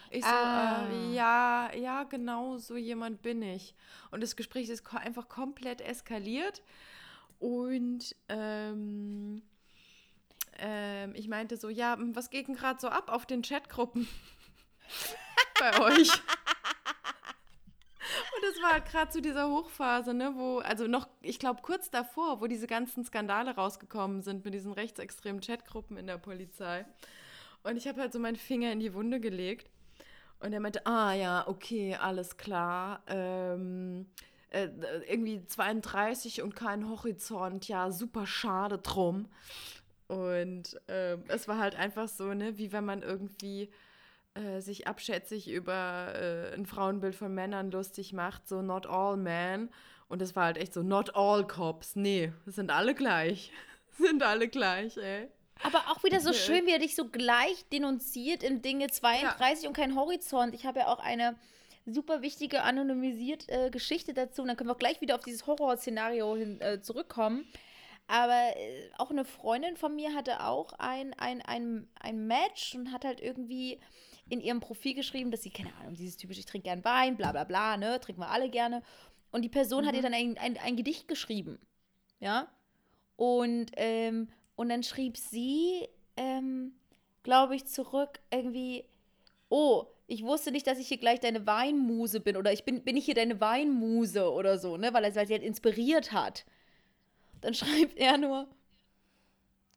Ich so, Ah. äh, ja, ja, genau so jemand bin ich. Und das Gespräch ist ko einfach komplett eskaliert. Und ähm, ähm, ich meinte so, ja, was geht denn gerade so ab auf den Chatgruppen bei euch? Und das war gerade zu dieser Hochphase, ne, wo, also noch, ich glaube, kurz davor, wo diese ganzen Skandale rausgekommen sind mit diesen rechtsextremen Chatgruppen in der Polizei. Und ich habe halt so meinen Finger in die Wunde gelegt. Und er meinte, ah ja, okay, alles klar. Ähm, äh, irgendwie 32 und kein Horizont, ja, super schade drum. Und ähm, es war halt einfach so, ne, wie wenn man irgendwie äh, sich abschätzig über äh, ein Frauenbild von Männern lustig macht, so not all men. Und es war halt echt so, not all cops. Nee, sind alle gleich. sind alle gleich, ey. Aber auch wieder so schön, wie er dich so gleich denunziert in Dinge 32 und kein Horizont. Ich habe ja auch eine super wichtige anonymisierte äh, Geschichte dazu. Und dann können wir auch gleich wieder auf dieses Horrorszenario hin, äh, zurückkommen. Aber äh, auch eine Freundin von mir hatte auch ein, ein, ein, ein Match und hat halt irgendwie in ihrem Profil geschrieben, dass sie, keine Ahnung, dieses typische, ich trinke gern Wein, bla bla bla, ne, trinken wir alle gerne. Und die Person hat ihr dann ein, ein, ein Gedicht geschrieben. Ja. Und, ähm, und dann schrieb sie, ähm, glaube ich, zurück irgendwie, oh, ich wusste nicht, dass ich hier gleich deine Weinmuse bin oder ich bin, bin ich hier deine Weinmuse oder so, ne, weil, er, weil sie halt inspiriert hat. Dann schreibt er nur,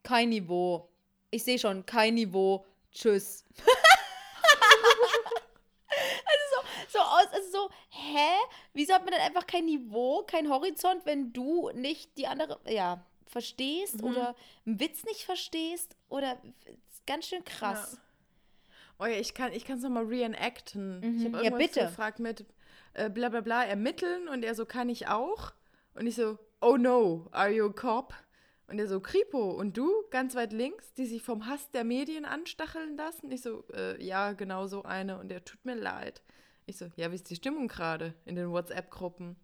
kein Niveau. Ich sehe schon, kein Niveau. Tschüss. also so, so aus, also so, hä? Wieso hat man denn einfach kein Niveau, kein Horizont, wenn du nicht die andere, ja, verstehst oder einen Witz nicht verstehst oder ganz schön krass. Oh ja, ich kann es nochmal reenacten. Mhm. Ich habe Ja, irgendwas bitte. gefragt mit äh, bla bla bla ermitteln und er so, kann ich auch? Und ich so, oh no, are you a cop? Und er so, Kripo, und du, ganz weit links, die sich vom Hass der Medien anstacheln lassen? Ich so, äh, ja, genau so eine. Und er tut mir leid. Ich so, ja, wie ist die Stimmung gerade in den WhatsApp-Gruppen?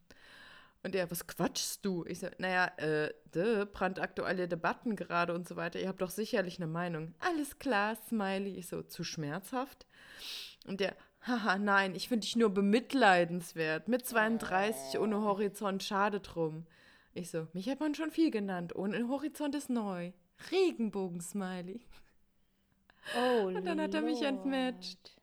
Und er, was quatschst du? Ich so, naja, äh, de, brandaktuelle Debatten gerade und so weiter. Ihr habt doch sicherlich eine Meinung. Alles klar, Smiley. Ich so, zu schmerzhaft? Und der, haha, nein, ich finde dich nur bemitleidenswert. Mit 32 ohne Horizont, schade drum. Ich so, mich hat man schon viel genannt. Ohne Horizont ist neu. Regenbogen-Smiley. Oh, Und dann hat er mich Lord. entmatcht.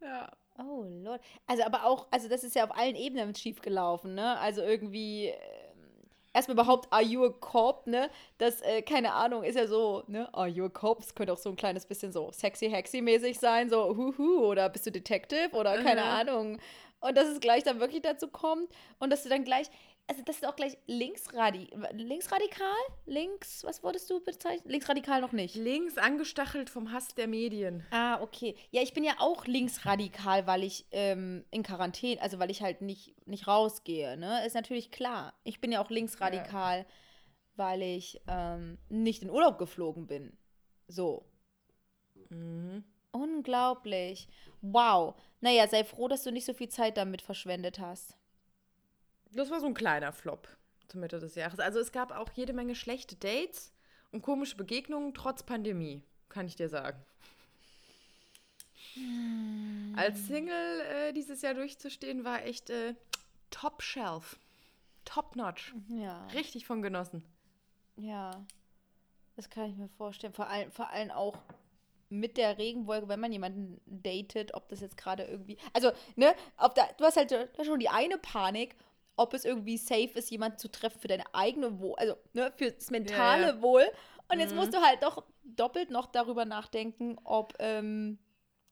Ja. Oh Lord. Also aber auch, also das ist ja auf allen Ebenen schief gelaufen, ne? Also irgendwie ähm, erstmal überhaupt Are you a cop, ne? Das, äh, keine Ahnung, ist ja so, ne? Are you a cop? Das könnte auch so ein kleines bisschen so sexy hexy mäßig sein, so huhu oder bist du Detective oder keine Aha. Ahnung. Und dass es gleich dann wirklich dazu kommt und dass du dann gleich, also das ist auch gleich linksradi linksradikal? Links, was wurdest du bezeichnet? Linksradikal noch nicht. Links angestachelt vom Hass der Medien. Ah, okay. Ja, ich bin ja auch linksradikal, weil ich ähm, in Quarantäne, also weil ich halt nicht, nicht rausgehe, ne? Ist natürlich klar. Ich bin ja auch linksradikal, weil ich ähm, nicht in Urlaub geflogen bin. So. Mhm. Unglaublich. Wow. Naja, sei froh, dass du nicht so viel Zeit damit verschwendet hast. Das war so ein kleiner Flop zur Mitte des Jahres. Also es gab auch jede Menge schlechte Dates und komische Begegnungen trotz Pandemie, kann ich dir sagen. Als Single äh, dieses Jahr durchzustehen, war echt äh, top shelf. Top notch. Ja. Richtig von genossen. Ja. Das kann ich mir vorstellen. Vor allem, vor allem auch mit der Regenwolke, wenn man jemanden datet, ob das jetzt gerade irgendwie. Also, ne, ob da, du hast halt schon die eine Panik, ob es irgendwie safe ist, jemanden zu treffen für deine eigene Wohl, also ne, für das mentale ja. Wohl. Und jetzt musst du halt doch doppelt noch darüber nachdenken, ob ähm,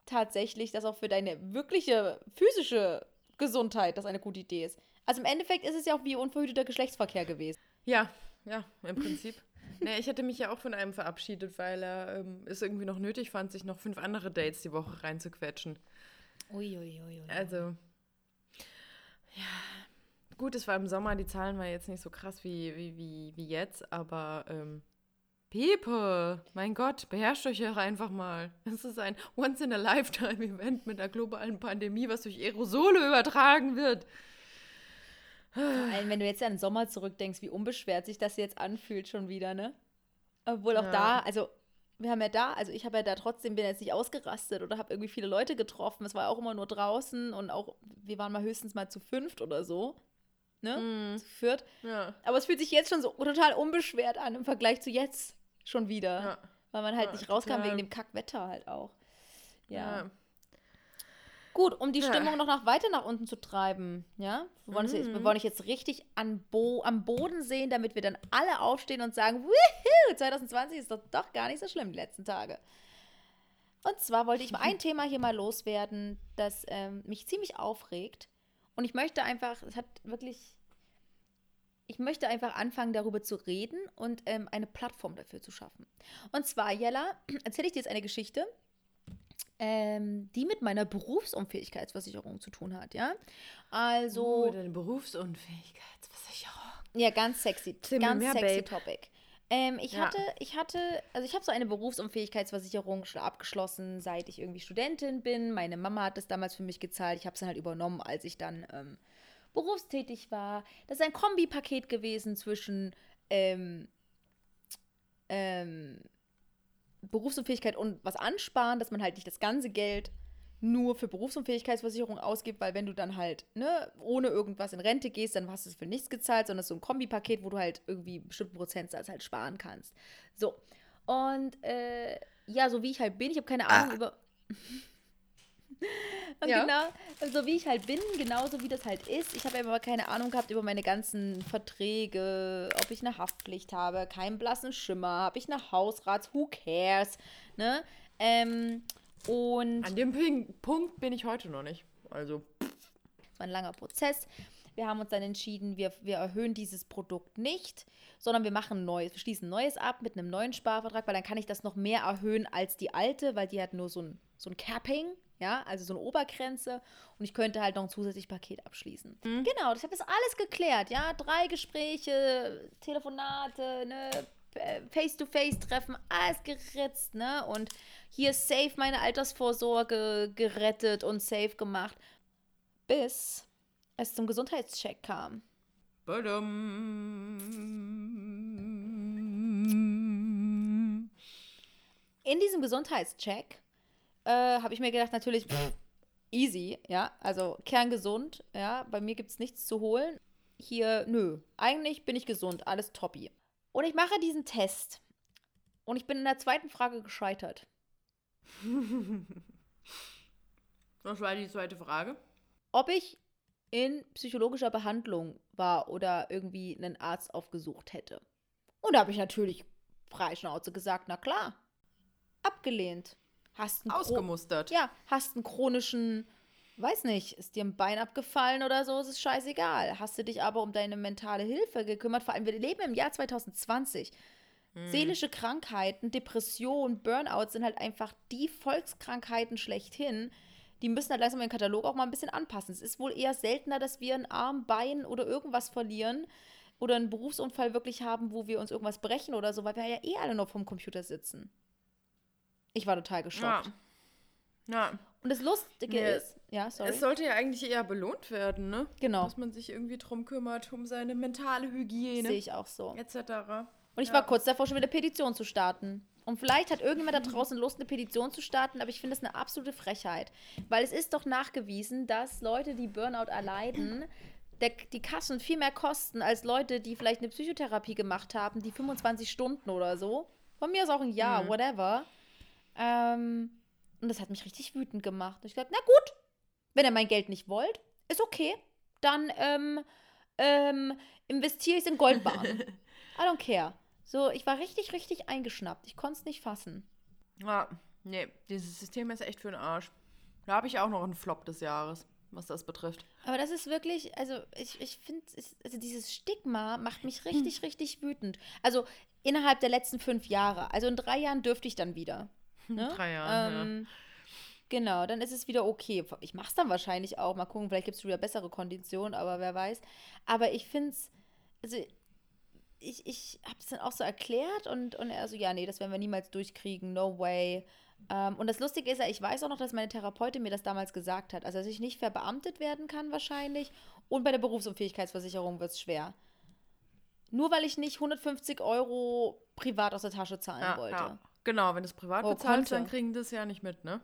tatsächlich das auch für deine wirkliche physische Gesundheit das eine gute Idee ist. Also im Endeffekt ist es ja auch wie unverhüteter Geschlechtsverkehr gewesen. Ja, ja, im Prinzip. nee, ich hätte mich ja auch von einem verabschiedet, weil er ähm, es irgendwie noch nötig fand, sich noch fünf andere Dates die Woche reinzuquetschen. Uiuiui. Also, ja, gut, es war im Sommer, die Zahlen waren jetzt nicht so krass wie, wie, wie, wie jetzt, aber ähm, Pepe, mein Gott, beherrscht euch doch einfach mal. Es ist ein Once-in-a-Lifetime-Event mit einer globalen Pandemie, was durch Aerosole übertragen wird. Wenn du jetzt an den Sommer zurückdenkst, wie unbeschwert sich das jetzt anfühlt schon wieder, ne? Obwohl auch Ja. da, also wir haben ja da, also ich habe ja da trotzdem, bin jetzt nicht ausgerastet oder habe irgendwie viele Leute getroffen. Es war auch immer nur draußen und auch, wir waren mal höchstens mal zu fünft oder so, ne? Zu viert. Ja, Aber es fühlt sich jetzt schon so total unbeschwert an im Vergleich zu jetzt schon wieder. ja, Weil man halt Ja, nicht rauskam total. wegen dem Kackwetter halt auch. Ja. Gut, um die. Stimmung noch nach weiter nach unten zu treiben, ja? Wir wollen, es jetzt, wir wollen euch jetzt richtig an Bo am Boden sehen, damit wir dann alle aufstehen und sagen, Wuhu, 2020 ist doch, doch gar nicht so schlimm die letzten Tage. Und zwar wollte ich ein Thema hier mal loswerden, das ähm, mich ziemlich aufregt. Und ich möchte einfach, es hat wirklich, ich möchte einfach anfangen, darüber zu reden und ähm, eine Plattform dafür zu schaffen. Und zwar, Jella, erzähle ich dir jetzt eine Geschichte, ähm, die mit meiner Berufsunfähigkeitsversicherung zu tun hat, ja? Also, Oh, deine Berufsunfähigkeitsversicherung. ja, ganz sexy, ganz mehr, sexy Babe. Topic. Ähm, ich Ja. hatte, ich hatte, also ich habe so eine Berufsunfähigkeitsversicherung schon abgeschlossen, seit ich irgendwie Studentin bin. Meine Mama hat das damals für mich gezahlt. Ich habe es dann halt übernommen, als ich dann ähm, berufstätig war. Das ist ein Kombipaket gewesen zwischen ähm, ähm, Berufsunfähigkeit und was ansparen, dass man halt nicht das ganze Geld nur für Berufsunfähigkeitsversicherung ausgibt, weil wenn du dann halt ne, ohne irgendwas in Rente gehst, dann hast du es für nichts gezahlt, sondern es ist so ein Kombipaket, wo du halt irgendwie einen bestimmten Prozentsatz halt sparen kannst. So. Und äh, ja, so wie ich halt bin, ich habe keine Ahnung über. Und Ja. genau, so wie ich halt bin, genauso wie das halt ist. Ich habe aber keine Ahnung gehabt über meine ganzen Verträge, ob ich eine Haftpflicht habe, keinen blassen Schimmer, habe ich eine Hausrats, who cares, ne? Ähm, und An dem Ping Punkt bin ich heute noch nicht. Also, es war ein langer Prozess. Wir haben uns dann entschieden, wir, wir erhöhen dieses Produkt nicht, sondern wir machen neues, wir schließen ein neues ab mit einem neuen Sparvertrag, weil dann kann ich das noch mehr erhöhen als die alte, weil die hat nur so ein, so ein Capping, ja, also so eine Obergrenze und ich könnte halt noch ein zusätzliches Paket abschließen. Genau, ich habe das alles geklärt, ja, drei Gespräche, Telefonate, ne, Face-to-Face-Treffen, alles geritzt, ne, und hier safe meine Altersvorsorge gerettet und safe gemacht, bis es zum Gesundheitscheck kam. In diesem Gesundheitscheck äh, habe ich mir gedacht, natürlich pff, easy, ja, also kerngesund, ja, bei mir gibt es nichts zu holen. Hier, nö, eigentlich bin ich gesund, alles toppi. Und ich mache diesen Test und ich bin in der zweiten Frage gescheitert. Was war die zweite Frage? Ob ich in psychologischer Behandlung war oder irgendwie einen Arzt aufgesucht hätte. Und da habe ich natürlich freischnauze gesagt, na klar. Abgelehnt. Hast einen Ausgemustert. Ja, hast einen chronischen, weiß nicht, ist dir ein Bein abgefallen oder so, ist es scheißegal. Hast du dich aber um deine mentale Hilfe gekümmert, vor allem wir leben im Jahr 2020. Seelische Krankheiten, Depression, Burnout sind halt einfach die Volkskrankheiten schlechthin. Die müssen halt langsam den Katalog auch mal ein bisschen anpassen. Es ist wohl eher seltener, dass wir einen Arm, Bein oder irgendwas verlieren oder einen Berufsunfall wirklich haben, wo wir uns irgendwas brechen oder so, weil wir ja eh alle noch vom Computer sitzen. Ich war total geschockt. Ja. ja. Und das Lustige Nee, ist, ja, sorry. Es sollte ja eigentlich eher belohnt werden, ne? Genau. Dass man sich irgendwie drum kümmert, um seine mentale Hygiene. Sehe ich auch so. Etc. Und ich Ja. war kurz davor, schon wieder eine Petition zu starten. Und vielleicht hat irgendjemand da draußen Lust, eine Petition zu starten, aber ich finde das eine absolute Frechheit. Weil es ist doch nachgewiesen, dass Leute, die Burnout erleiden, der, die Kassen viel mehr kosten als Leute, die vielleicht eine Psychotherapie gemacht haben, die 25 Stunden oder so. Von mir ist auch ein Jahr, whatever. Ähm, und das hat mich richtig wütend gemacht. Und ich dachte, na gut, wenn ihr mein Geld nicht wollt, ist okay. Dann ähm, ähm, investiere ich es in Goldbahn. I don't care. So, ich war richtig, richtig eingeschnappt. Ich konnte es nicht fassen. Ja, nee, dieses System ist echt für den Arsch. Da habe ich auch noch einen Flop des Jahres, was das betrifft. Aber das ist wirklich, also ich, ich finde, also dieses Stigma macht mich richtig, richtig wütend. Also innerhalb der letzten fünf Jahre. Also in drei Jahren dürfte ich dann wieder. Ne? Drei Jahren, ähm, Genau, dann ist es wieder okay. Ich mache es dann wahrscheinlich auch. Mal gucken, vielleicht gibt es wieder bessere Konditionen, aber wer weiß. Aber ich finde es, also ich, ich habe es dann auch so erklärt und, und er so, ja, nee, das werden wir niemals durchkriegen, no way. Ähm, und das Lustige ist ja, ich weiß auch noch, dass meine Therapeutin mir das damals gesagt hat. Also, dass ich nicht verbeamtet werden kann wahrscheinlich. Und bei der Berufsunfähigkeitsversicherung wird es schwer. Nur weil ich nicht 150 Euro privat aus der Tasche zahlen Ja, wollte. ja. Genau, wenn du es privat Oh, bezahlst, konnte. dann kriegen das ja nicht mit, ne?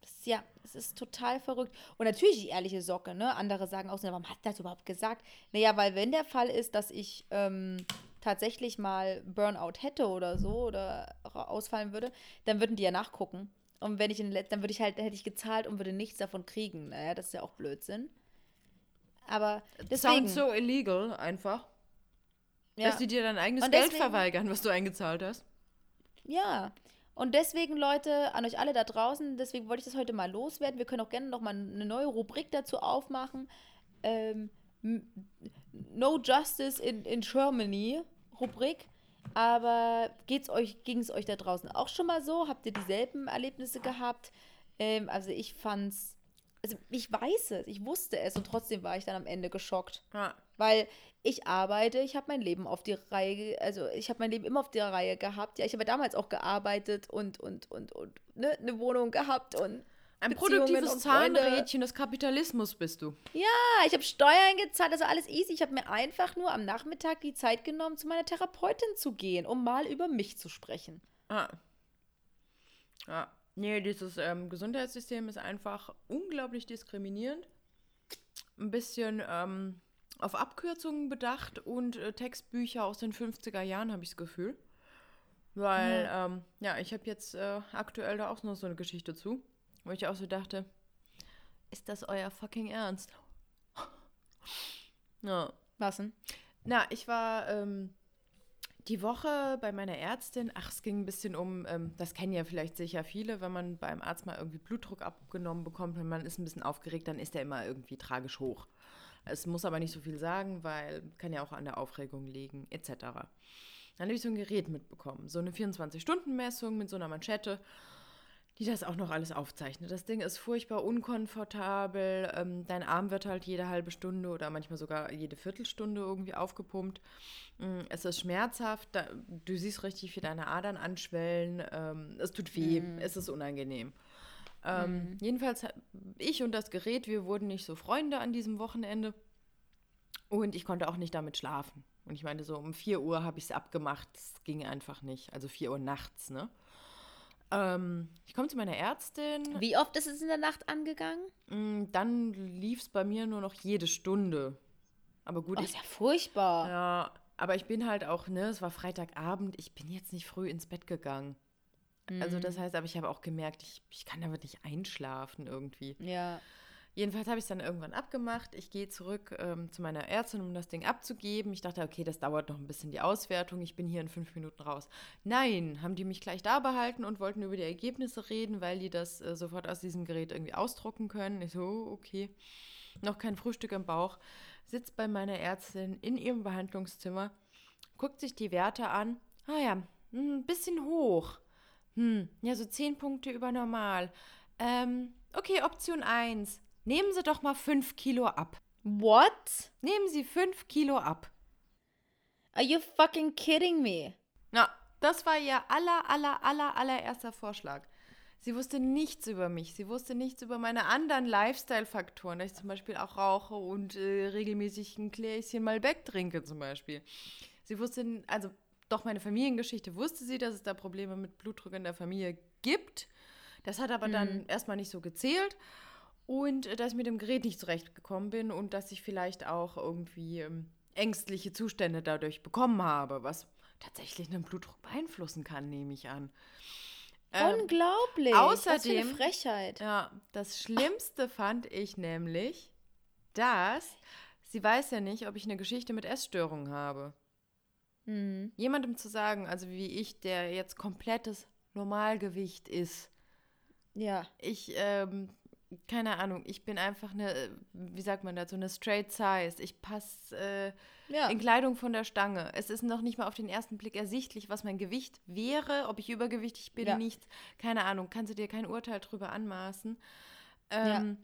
Das ist, ja, es ist total verrückt. Und natürlich die ehrliche Socke, ne? Andere sagen auch so, warum hat das überhaupt gesagt? Naja, weil wenn der Fall ist, dass ich ähm, tatsächlich mal Burnout hätte oder so oder ausfallen würde, dann würden die ja nachgucken. Und wenn ich in dann würde ich halt, hätte ich gezahlt und würde nichts davon kriegen. Naja, das ist ja auch Blödsinn. Aber Das deswegen, sounds so illegal einfach, ja. dass die dir dein eigenes Und Geld deswegen- verweigern, was du eingezahlt hast. Ja. Und deswegen, Leute, an euch alle da draußen, deswegen wollte ich das heute mal loswerden. Wir können auch gerne noch mal eine neue Rubrik dazu aufmachen. Ähm, no Justice in, in Germany Rubrik. Aber euch, ging es euch da draußen auch schon mal so? Habt ihr dieselben Erlebnisse gehabt? Ähm, also ich fand's, also ich weiß es, ich wusste es und trotzdem war ich dann am Ende geschockt. Ja. Weil ich arbeite, ich habe mein Leben auf die Reihe, also ich habe mein Leben immer auf der Reihe gehabt. Ja, ich habe damals auch gearbeitet und, und, und, und ne, eine Wohnung gehabt und Ein produktives. Zahnrädchen des Kapitalismus bist du. Ah, ich habe Steuern gezahlt, also alles easy. Ich habe mir einfach nur am Nachmittag die Zeit genommen, zu meiner Therapeutin zu gehen, um mal über mich zu sprechen. Ah. Ja. Nee, dieses ähm, Gesundheitssystem ist einfach unglaublich diskriminierend. Ein bisschen ähm, auf Abkürzungen bedacht und äh, Textbücher aus den 50er Jahren, habe ich das Gefühl. Weil, ja, ähm, ja ich habe jetzt äh, aktuell da auch noch so eine Geschichte zu, wo ich auch so dachte, ist das euer fucking Ernst? ja. Was denn? Na, ich war ähm, die Woche bei meiner Ärztin. Ach, es ging ein bisschen um, ähm, das kennen ja vielleicht sicher viele, wenn man beim Arzt mal irgendwie Blutdruck abgenommen bekommt, wenn man ist ein bisschen aufgeregt, dann ist der immer irgendwie tragisch hoch. Es muss aber nicht so viel sagen, weil kann ja auch an der Aufregung liegen, etc. Dann habe ich so ein Gerät mitbekommen, so eine 24-Stunden-Messung mit so einer Manschette die das auch noch alles aufzeichnet. Das Ding ist furchtbar unkomfortabel. Ähm, dein Arm wird halt jede halbe Stunde oder manchmal sogar jede Viertelstunde irgendwie aufgepumpt. Mm, Es ist schmerzhaft. Da, du siehst richtig, wie deine Adern anschwellen. Ähm, es tut weh. Es ist unangenehm. Ähm, Jedenfalls, ha- ich und das Gerät, wir wurden nicht so Freunde an diesem Wochenende. Und ich konnte auch nicht damit schlafen. Und ich meine, so um 4 Uhr habe ich es abgemacht. Das ging einfach nicht. Also 4 Uhr nachts, ne? Ähm, ich komme zu meiner Ärztin. Wie oft ist es in der Nacht angegangen? Mm, Dann lief es bei mir nur noch jede Stunde. Aber gut, Oh, ist ja furchtbar. ja, aber ich bin halt auch, ne, es war Freitagabend, ich bin jetzt nicht früh ins Bett gegangen. Also das heißt, aber ich habe auch gemerkt, ich, ich kann damit nicht einschlafen irgendwie. Ja. Jedenfalls habe ich es dann irgendwann abgemacht. Ich gehe zurück ähm, zu meiner Ärztin, um das Ding abzugeben. Ich dachte, okay, das dauert noch ein bisschen die Auswertung. Ich bin hier in fünf Minuten raus. Nein, haben die mich gleich da behalten und wollten über die Ergebnisse reden, weil die das äh, sofort aus diesem Gerät irgendwie ausdrucken können. Ich so, okay. Noch kein Frühstück im Bauch. Sitzt bei meiner Ärztin in ihrem Behandlungszimmer, guckt sich die Werte an. Ah ja, ein bisschen hoch. Hm, ja, so zehn Punkte über normal. Ähm, okay, Option 1. Nehmen Sie doch mal 5 Kilo ab. What? Nehmen Sie 5 Kilo ab. Are you fucking kidding me? Na, das war ihr aller, aller, aller, allererster Vorschlag. Sie wusste nichts über mich. Sie wusste nichts über meine anderen Lifestyle-Faktoren, dass ich zum Beispiel auch rauche und äh, regelmäßig ein Gläschen Malbec trinke zum Beispiel. Sie wusste, also doch meine Familiengeschichte wusste sie, dass es da Probleme mit Blutdruck in der Familie gibt. Das hat aber dann erstmal nicht so gezählt. Und äh, dass ich mit dem Gerät nicht zurechtgekommen bin und dass ich vielleicht auch irgendwie ähm, ängstliche Zustände dadurch bekommen habe, was tatsächlich einen Blutdruck beeinflussen kann, nehme ich an. Ähm, Unglaublich. Was für eine außerdem- Frechheit. ja, das Schlimmste fand ich nämlich, dass sie weiß ja nicht, ob ich eine Geschichte mit Essstörungen habe. Mhm. Jemandem zu sagen, also wie ich, der jetzt komplettes Normalgewicht ist, Ja. ich, ähm, keine Ahnung, ich bin einfach eine, äh, wie sagt man dazu, eine straight size. Ich passe äh, Ja. in Kleidung von der Stange. Es ist noch nicht mal auf den ersten Blick ersichtlich, was mein Gewicht wäre, ob ich übergewichtig bin, Ja. nichts. Keine Ahnung, kannst du dir kein Urteil drüber anmaßen. Ähm,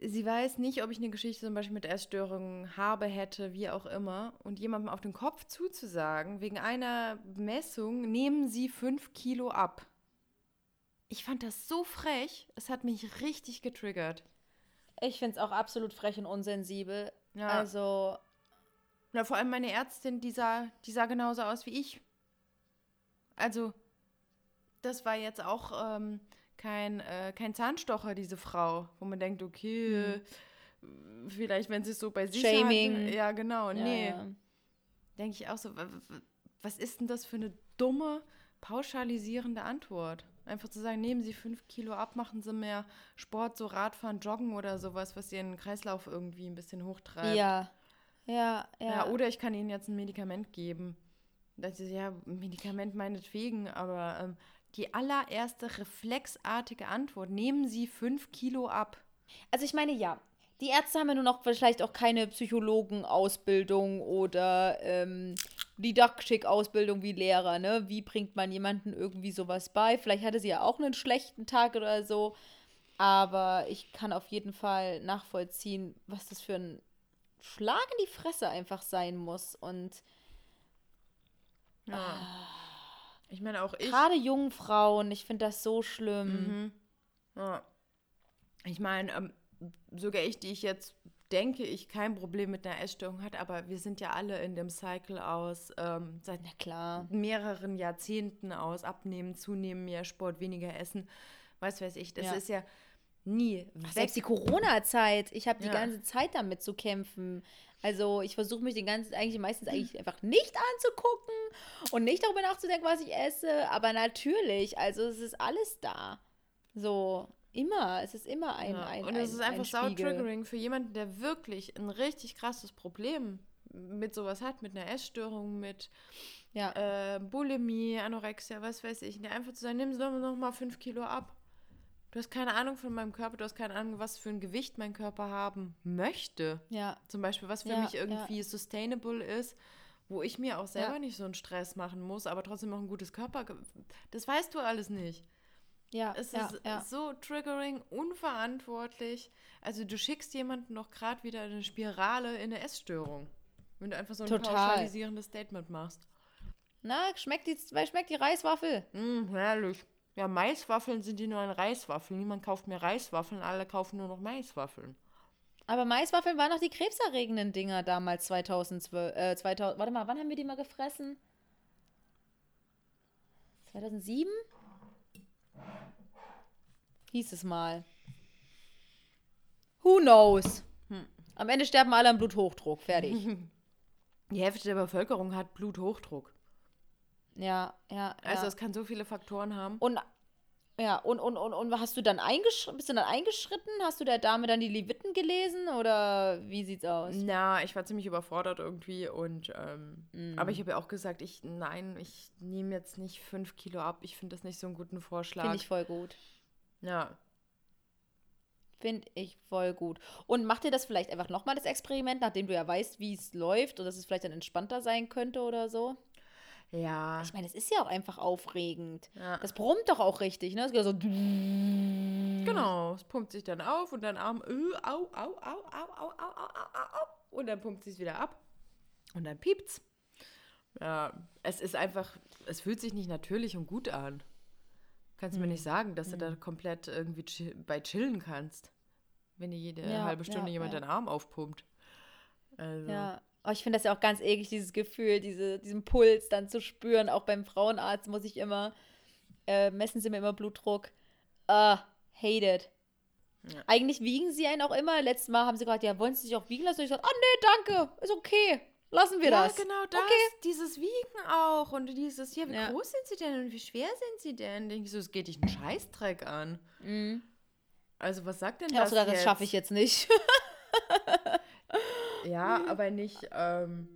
Sie weiß nicht, ob ich eine Geschichte zum Beispiel mit Essstörungen habe, hätte, wie auch immer. Und jemandem auf den Kopf zuzusagen, wegen einer Messung, nehmen Sie fünf Kilo ab. Ich fand das so frech. Es hat mich richtig getriggert. Ich finde es auch absolut frech und unsensibel. Ja. Also, Na, vor allem meine Ärztin, die sah, die sah genauso aus wie ich. Also, das war jetzt auch ähm, kein, äh, kein Zahnstocher, diese Frau, wo man denkt, okay, äh, vielleicht, wenn sie es so bei sich Shaming. Hat, ja, genau, ja, nee. ja. Denke ich auch so, wa- wa- was ist denn das für eine dumme, pauschalisierende Antwort? Einfach zu sagen, nehmen Sie fünf Kilo ab, machen Sie mehr Sport, so Radfahren, Joggen oder sowas, was Ihren Kreislauf irgendwie ein bisschen hochtreibt. Ja. Ja, ja. Ja, oder ich kann ihnen jetzt ein Medikament geben. Das ist ja Medikament meinetwegen, aber ähm, die allererste reflexartige Antwort, nehmen Sie fünf Kilo ab. Also ich meine, ja, die Ärzte haben ja nur noch vielleicht auch keine Psychologenausbildung oder ähm, Didaktik-Ausbildung wie Lehrer, ne? Wie bringt man jemanden irgendwie sowas bei? Vielleicht hatte sie ja auch einen schlechten Tag oder so. Aber ich kann auf jeden Fall nachvollziehen, was das für ein Schlag in die Fresse einfach sein muss. Und Ja. Ich meine auch ich. gerade jungen Frauen, ich finde das so schlimm. Mhm. Ja. Ich meine, ähm, sogar ich, die ich jetzt denke, ich kein Problem mit einer Essstörung hat, aber wir sind ja alle in dem Cycle aus ähm, seit mehreren Jahrzehnten aus abnehmen, zunehmen, mehr Sport, weniger essen, was weiß ich. Das Ja. ist ja nie weg. Selbst die Corona-Zeit, ich habe die Ja. ganze Zeit damit zu kämpfen. Also ich versuche mich den ganzen, eigentlich meistens eigentlich einfach nicht anzugucken und nicht darüber nachzudenken, was ich esse. Aber natürlich, also es ist alles da. So, immer. Es ist immer ein, Ja, ein und es ist einfach ein sau Spiegel. triggering für jemanden, der wirklich ein richtig krasses Problem mit sowas hat, mit einer Essstörung, mit Ja. äh, Bulimie, Anorexia, was weiß ich. Der einfach zu sagen, nimm doch noch mal fünf Kilo ab. Du hast keine Ahnung von meinem Körper, du hast keine Ahnung, was für ein Gewicht mein Körper haben möchte. ja. Zum Beispiel, was für Ja, mich ja. irgendwie sustainable ist, wo ich mir auch selber Ja. nicht so einen Stress machen muss, aber trotzdem auch ein gutes Körper. Das weißt du alles nicht. Ja, Es ja, ist ja. so triggering, unverantwortlich. Also du schickst jemanden noch gerade wieder in eine Spirale in eine Essstörung. Wenn du einfach so ein Total. pauschalisierendes Statement machst. Na, schmeckt die, schmeckt die Reiswaffel? Mm, herrlich. Ja, Maiswaffeln sind die neuen Reiswaffeln. Niemand kauft mehr Reiswaffeln, alle kaufen nur noch Maiswaffeln. Aber Maiswaffeln waren noch die krebserregenden Dinger damals 2012. Äh, 2000, warte mal, wann haben wir die mal gefressen? 2007? Hieß es mal. Who knows? Hm. Am Ende sterben alle am Bluthochdruck. Fertig. Die Hälfte der Bevölkerung hat Bluthochdruck. Ja, ja. Also ja. es kann so viele Faktoren haben. Und ja, und, und, und, und hast du dann eingeschritten, bist du dann eingeschritten? Hast du der Dame dann die Leviten gelesen oder wie sieht's aus? Na, ich war ziemlich überfordert irgendwie und ähm, Mm. aber ich habe ja auch gesagt, ich nein, ich nehme jetzt nicht fünf Kilo ab. Ich finde das nicht so einen guten Vorschlag. Finde ich voll gut. Ja. Finde ich voll gut. Und mach dir das vielleicht einfach nochmal das Experiment, nachdem du ja weißt, wie es läuft und dass es vielleicht dann entspannter sein könnte oder so? Ja. Ich meine, es ist ja auch einfach aufregend. ja. Das brummt doch auch richtig, ne? Es geht so. Genau, es pumpt sich dann auf und dann Arm, äh, au, au, au, au, au, au, au, au, au, und dann pumpt sich wieder ab und dann piept's. Ja, es ist einfach, es fühlt sich nicht natürlich und gut an. Kannst du mir nicht sagen, dass du da komplett irgendwie chill, bei chillen kannst, wenn dir jede Ja, halbe Stunde ja, jemand ja. den Arm aufpumpt. Also, Ja. Oh, ich finde das ja auch ganz eklig, dieses Gefühl, diese, diesen Puls dann zu spüren. Auch beim Frauenarzt muss ich immer, äh, messen sie mir immer Blutdruck. Ah, hate it. Ja. Eigentlich wiegen sie einen auch immer. Letztes Mal haben sie gesagt, ja, wollen sie sich auch wiegen lassen? Und ich gesagt, ah, nee, danke, ist okay. Lassen wir ja, das. genau das. Okay. Dieses Wiegen auch und dieses, ja, wie Ja. groß sind sie denn und wie schwer sind sie denn? Denke ich so, es geht dich einen Scheißdreck an. Mhm. Also, was sagt denn auch das gesagt, das schaffe ich jetzt nicht. Ja, aber nicht, ähm,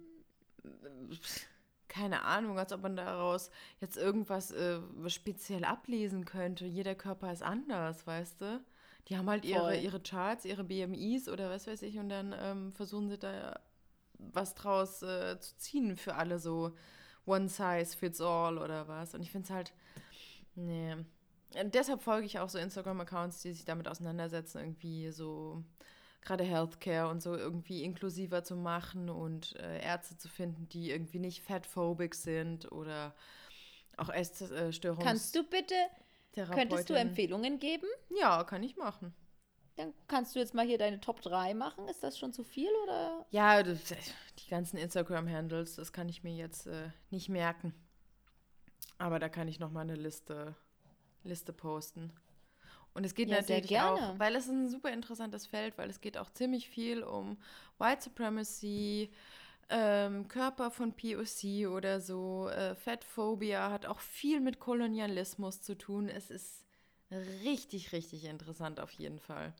keine Ahnung, als ob man daraus jetzt irgendwas äh, speziell ablesen könnte. Jeder Körper ist anders, weißt du? Die haben halt ihre, ihre Charts, ihre BMIs oder was weiß ich und dann ähm, versuchen sie da was draus äh, zu ziehen für alle so one size fits all oder was. Und ich finde es halt, nee. Und deshalb folge ich auch so Instagram-Accounts, die sich damit auseinandersetzen, irgendwie so gerade Healthcare und so irgendwie inklusiver zu machen und äh, Ärzte zu finden, die irgendwie nicht fatphobic sind oder auch Essstörungen. Kannst du bitte, könntest du Empfehlungen geben? Ja, kann ich machen. Dann kannst du jetzt mal hier deine Top 3 machen. Ist das schon zu viel oder? Ja, das, die ganzen Instagram-Handles, das kann ich mir jetzt äh, nicht merken. Aber da kann ich noch mal eine Liste, Liste posten. Und es geht Ja, sehr natürlich gerne. auch, weil es ist ein super interessantes Feld, weil es geht auch ziemlich viel um White Supremacy, ähm, Körper von POC oder so. Äh, Fatphobia hat auch viel mit Kolonialismus zu tun. Es ist richtig, richtig interessant auf jeden Fall.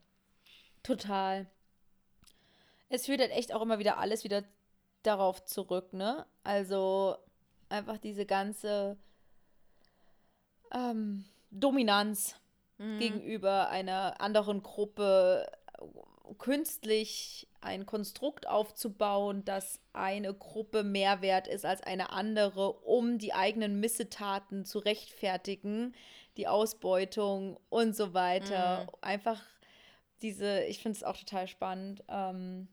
Total. Es führt halt echt auch immer wieder alles wieder darauf zurück, ne? Also einfach diese ganze ähm, Dominanz Mhm. gegenüber einer anderen Gruppe künstlich ein Konstrukt aufzubauen, dass eine Gruppe mehr wert ist als eine andere, um die eigenen Missetaten zu rechtfertigen, die Ausbeutung und so weiter. Mhm. Einfach diese, ich finde es auch total spannend. Ähm,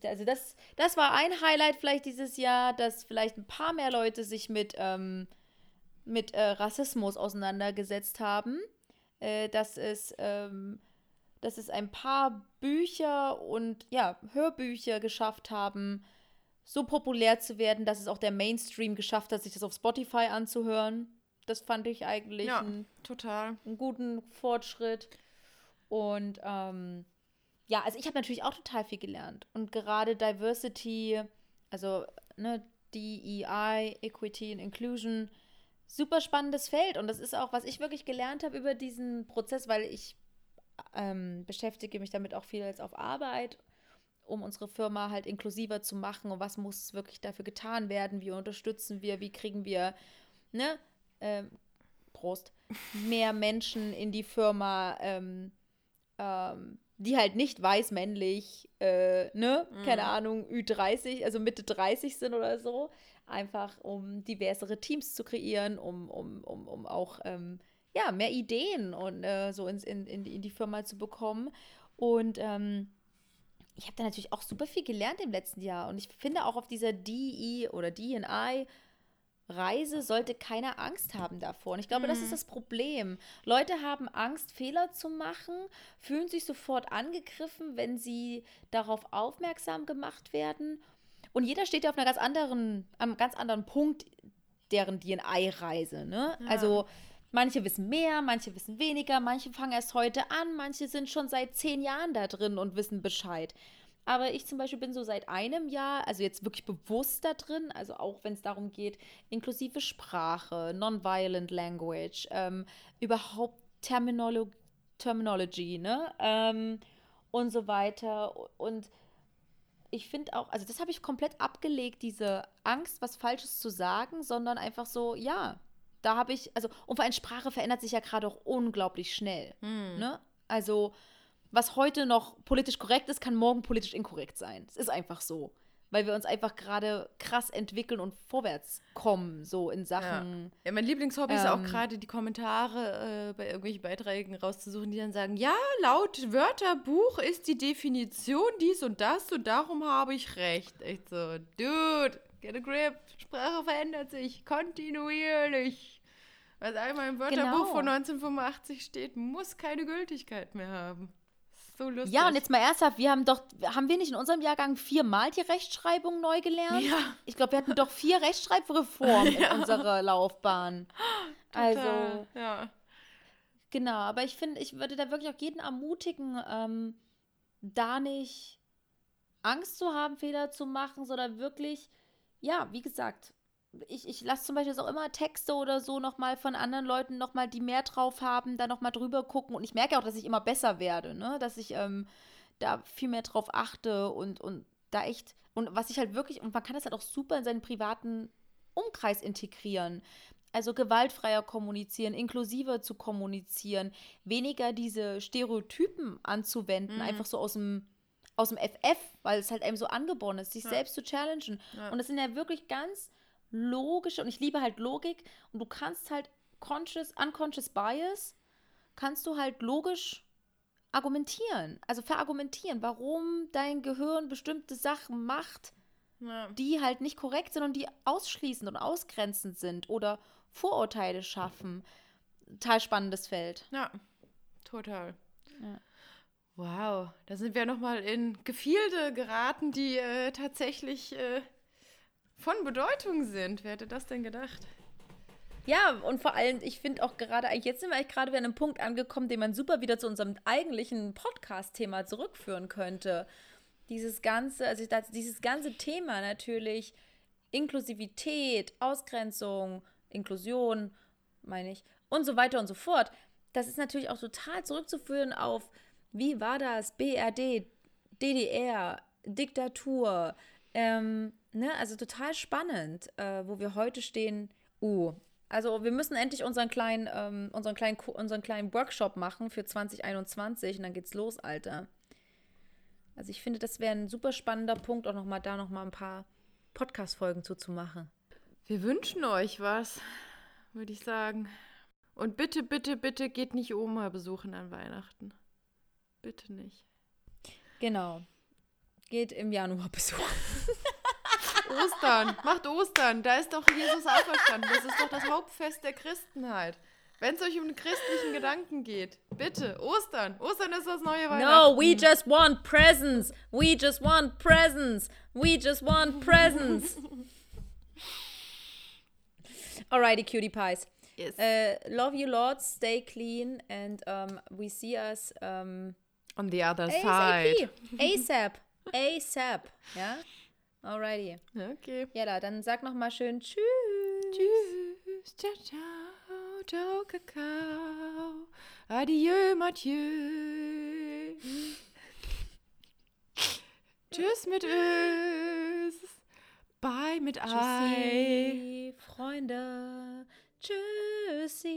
da, also das, das war ein Highlight vielleicht dieses Jahr, dass vielleicht ein paar mehr Leute sich mit, ähm, mit äh, Rassismus auseinandergesetzt haben. Äh, dass es ähm, dass es ein paar Bücher und ja, Hörbücher geschafft haben, so populär zu werden, dass es auch der Mainstream geschafft hat, sich das auf Spotify anzuhören. Das fand ich eigentlich Ja, ein total. einen guten Fortschritt. Und ähm, ja, also ich habe natürlich auch total viel gelernt. Und gerade Diversity, also ne, DEI, Equity and Inclusion, super spannendes Feld. Und das ist auch, was ich wirklich gelernt habe über diesen Prozess, weil ich ähm, beschäftige mich damit auch viel jetzt auf Arbeit, um unsere Firma halt inklusiver zu machen und was muss wirklich dafür getan werden, wie unterstützen wir, wie kriegen wir, ne, ähm, Prost, mehr Menschen in die Firma, ähm, ähm, die halt nicht weiß männlich, äh, ne, keine Ahnung, Ü30, also Mitte 30 sind oder so, einfach um diversere Teams zu kreieren, um, um, um, um auch ähm, ja, mehr Ideen und äh, so ins, in, in, die- in die Firma zu bekommen. Und ähm, ich habe da natürlich auch super viel gelernt im letzten Jahr. Und ich finde auch auf dieser DE oder DI Reise sollte keiner Angst haben davor. Und ich glaube, mhm. das ist das Problem. Leute haben Angst, Fehler zu machen, fühlen sich sofort angegriffen, wenn sie darauf aufmerksam gemacht werden. Und jeder steht ja auf einer ganz anderen, einem ganz anderen Punkt deren DNA-Reise. Ne? Ja. Also manche wissen mehr, manche wissen weniger, manche fangen erst heute an, manche sind schon seit zehn Jahren da drin und wissen Bescheid. Aber ich zum Beispiel bin so seit einem Jahr, also jetzt wirklich bewusst da drin, also auch wenn es darum geht, inklusive Sprache, Nonviolent Language, ähm, überhaupt Terminolo Terminology, ne? Ähm, und so weiter. Und ich finde auch, also das habe ich komplett abgelegt, diese Angst, was Falsches zu sagen, sondern einfach so, ja, da habe ich, also, und vor allem Sprache verändert sich ja gerade auch unglaublich schnell. Hm. Ne? Also, was heute noch politisch korrekt ist, kann morgen politisch inkorrekt sein. Es ist einfach so. Weil wir uns einfach gerade krass entwickeln und vorwärts kommen, so in Sachen. Ja, ja mein Lieblingshobby ähm, ist auch ähm, gerade die Kommentare äh, bei irgendwelchen Beiträgen rauszusuchen, die dann sagen: Ja, laut Wörterbuch ist die Definition dies und das und darum habe ich recht. Echt so, Dude, get a grip. Sprache verändert sich kontinuierlich. Was einmal im Wörterbuch genau. von 1985 steht, muss keine Gültigkeit mehr haben. So lustig. Ja, und jetzt mal ernsthaft, wir haben doch, haben wir nicht in unserem Jahrgang viermal die Rechtschreibung neu gelernt? Ja. Ich glaube, wir hatten doch vier Rechtschreibreformen ja. in unserer Laufbahn. Total, also, ja. Genau, aber ich finde, ich würde da wirklich auch jeden ermutigen, ähm, da nicht Angst zu haben, Fehler zu machen, sondern wirklich, ja, wie gesagt, ich, ich lasse zum Beispiel auch immer Texte oder so nochmal von anderen Leuten nochmal, die mehr drauf haben, da nochmal drüber gucken. Und ich merke auch, dass ich immer besser werde, ne? Dass ich ähm, da viel mehr drauf achte und, und da echt. Und was ich halt wirklich, und man kann das halt auch super in seinen privaten Umkreis integrieren. Also gewaltfreier kommunizieren, inklusiver zu kommunizieren, weniger diese Stereotypen anzuwenden, mhm. einfach so aus dem, aus dem FF, weil es halt einem so angeboren ist, sich ja. selbst zu challengen. Ja. Und das sind ja wirklich ganz logische, und ich liebe halt Logik, und du kannst halt conscious, unconscious bias, kannst du halt logisch argumentieren, also verargumentieren, warum dein Gehirn bestimmte Sachen macht, ja. die halt nicht korrekt sind und die ausschließend und ausgrenzend sind oder Vorurteile schaffen. Total spannendes Feld. Ja, total. Ja. Wow, da sind wir nochmal in Gefilde geraten, die äh, tatsächlich äh, von Bedeutung sind. Wer hätte das denn gedacht? Ja, und vor allem, ich finde auch gerade, jetzt sind wir eigentlich gerade wieder an einem Punkt angekommen, den man super wieder zu unserem eigentlichen Podcast-Thema zurückführen könnte. Dieses ganze, also das, dieses ganze Thema natürlich, Inklusivität, Ausgrenzung, Inklusion, meine ich, und so weiter und so fort. Das ist natürlich auch total zurückzuführen auf, wie war das? BRD, DDR, Diktatur, ähm, ne, also total spannend, äh, wo wir heute stehen. Uh, also wir müssen endlich unseren kleinen, ähm, unseren kleinen, unseren kleinen Workshop machen für 2021 und dann geht's los, Alter. Also ich finde, das wäre ein super spannender Punkt, auch nochmal da nochmal ein paar Podcast-Folgen zuzumachen. Wir wünschen euch was, würde ich sagen. Und bitte, bitte, bitte geht nicht Oma besuchen an Weihnachten. Bitte nicht. Genau. Geht im Januar besuchen. Ostern, macht Ostern. Da ist doch Jesus auferstanden. Das ist doch das Hauptfest der Christenheit. Wenn es euch um den christlichen Gedanken geht, bitte, Ostern. Ostern ist das neue Weihnachten. No, we just want presents. We just want presents. We just want presents. Alrighty, cutie pies. Yes. Uh, love you, Lord. Stay clean, and um, we see us um, on the other ASAP. side. ASAP. ASAP. Ja. Alrighty. Okay. Ja, da, dann sag noch mal schön Tschüss. Tschüss. Ciao, ciao. Ciao, Kakao. Adieu, Mathieu. Tschüss mit Ös. Bye mit Ei. Freunde. Tschüssi.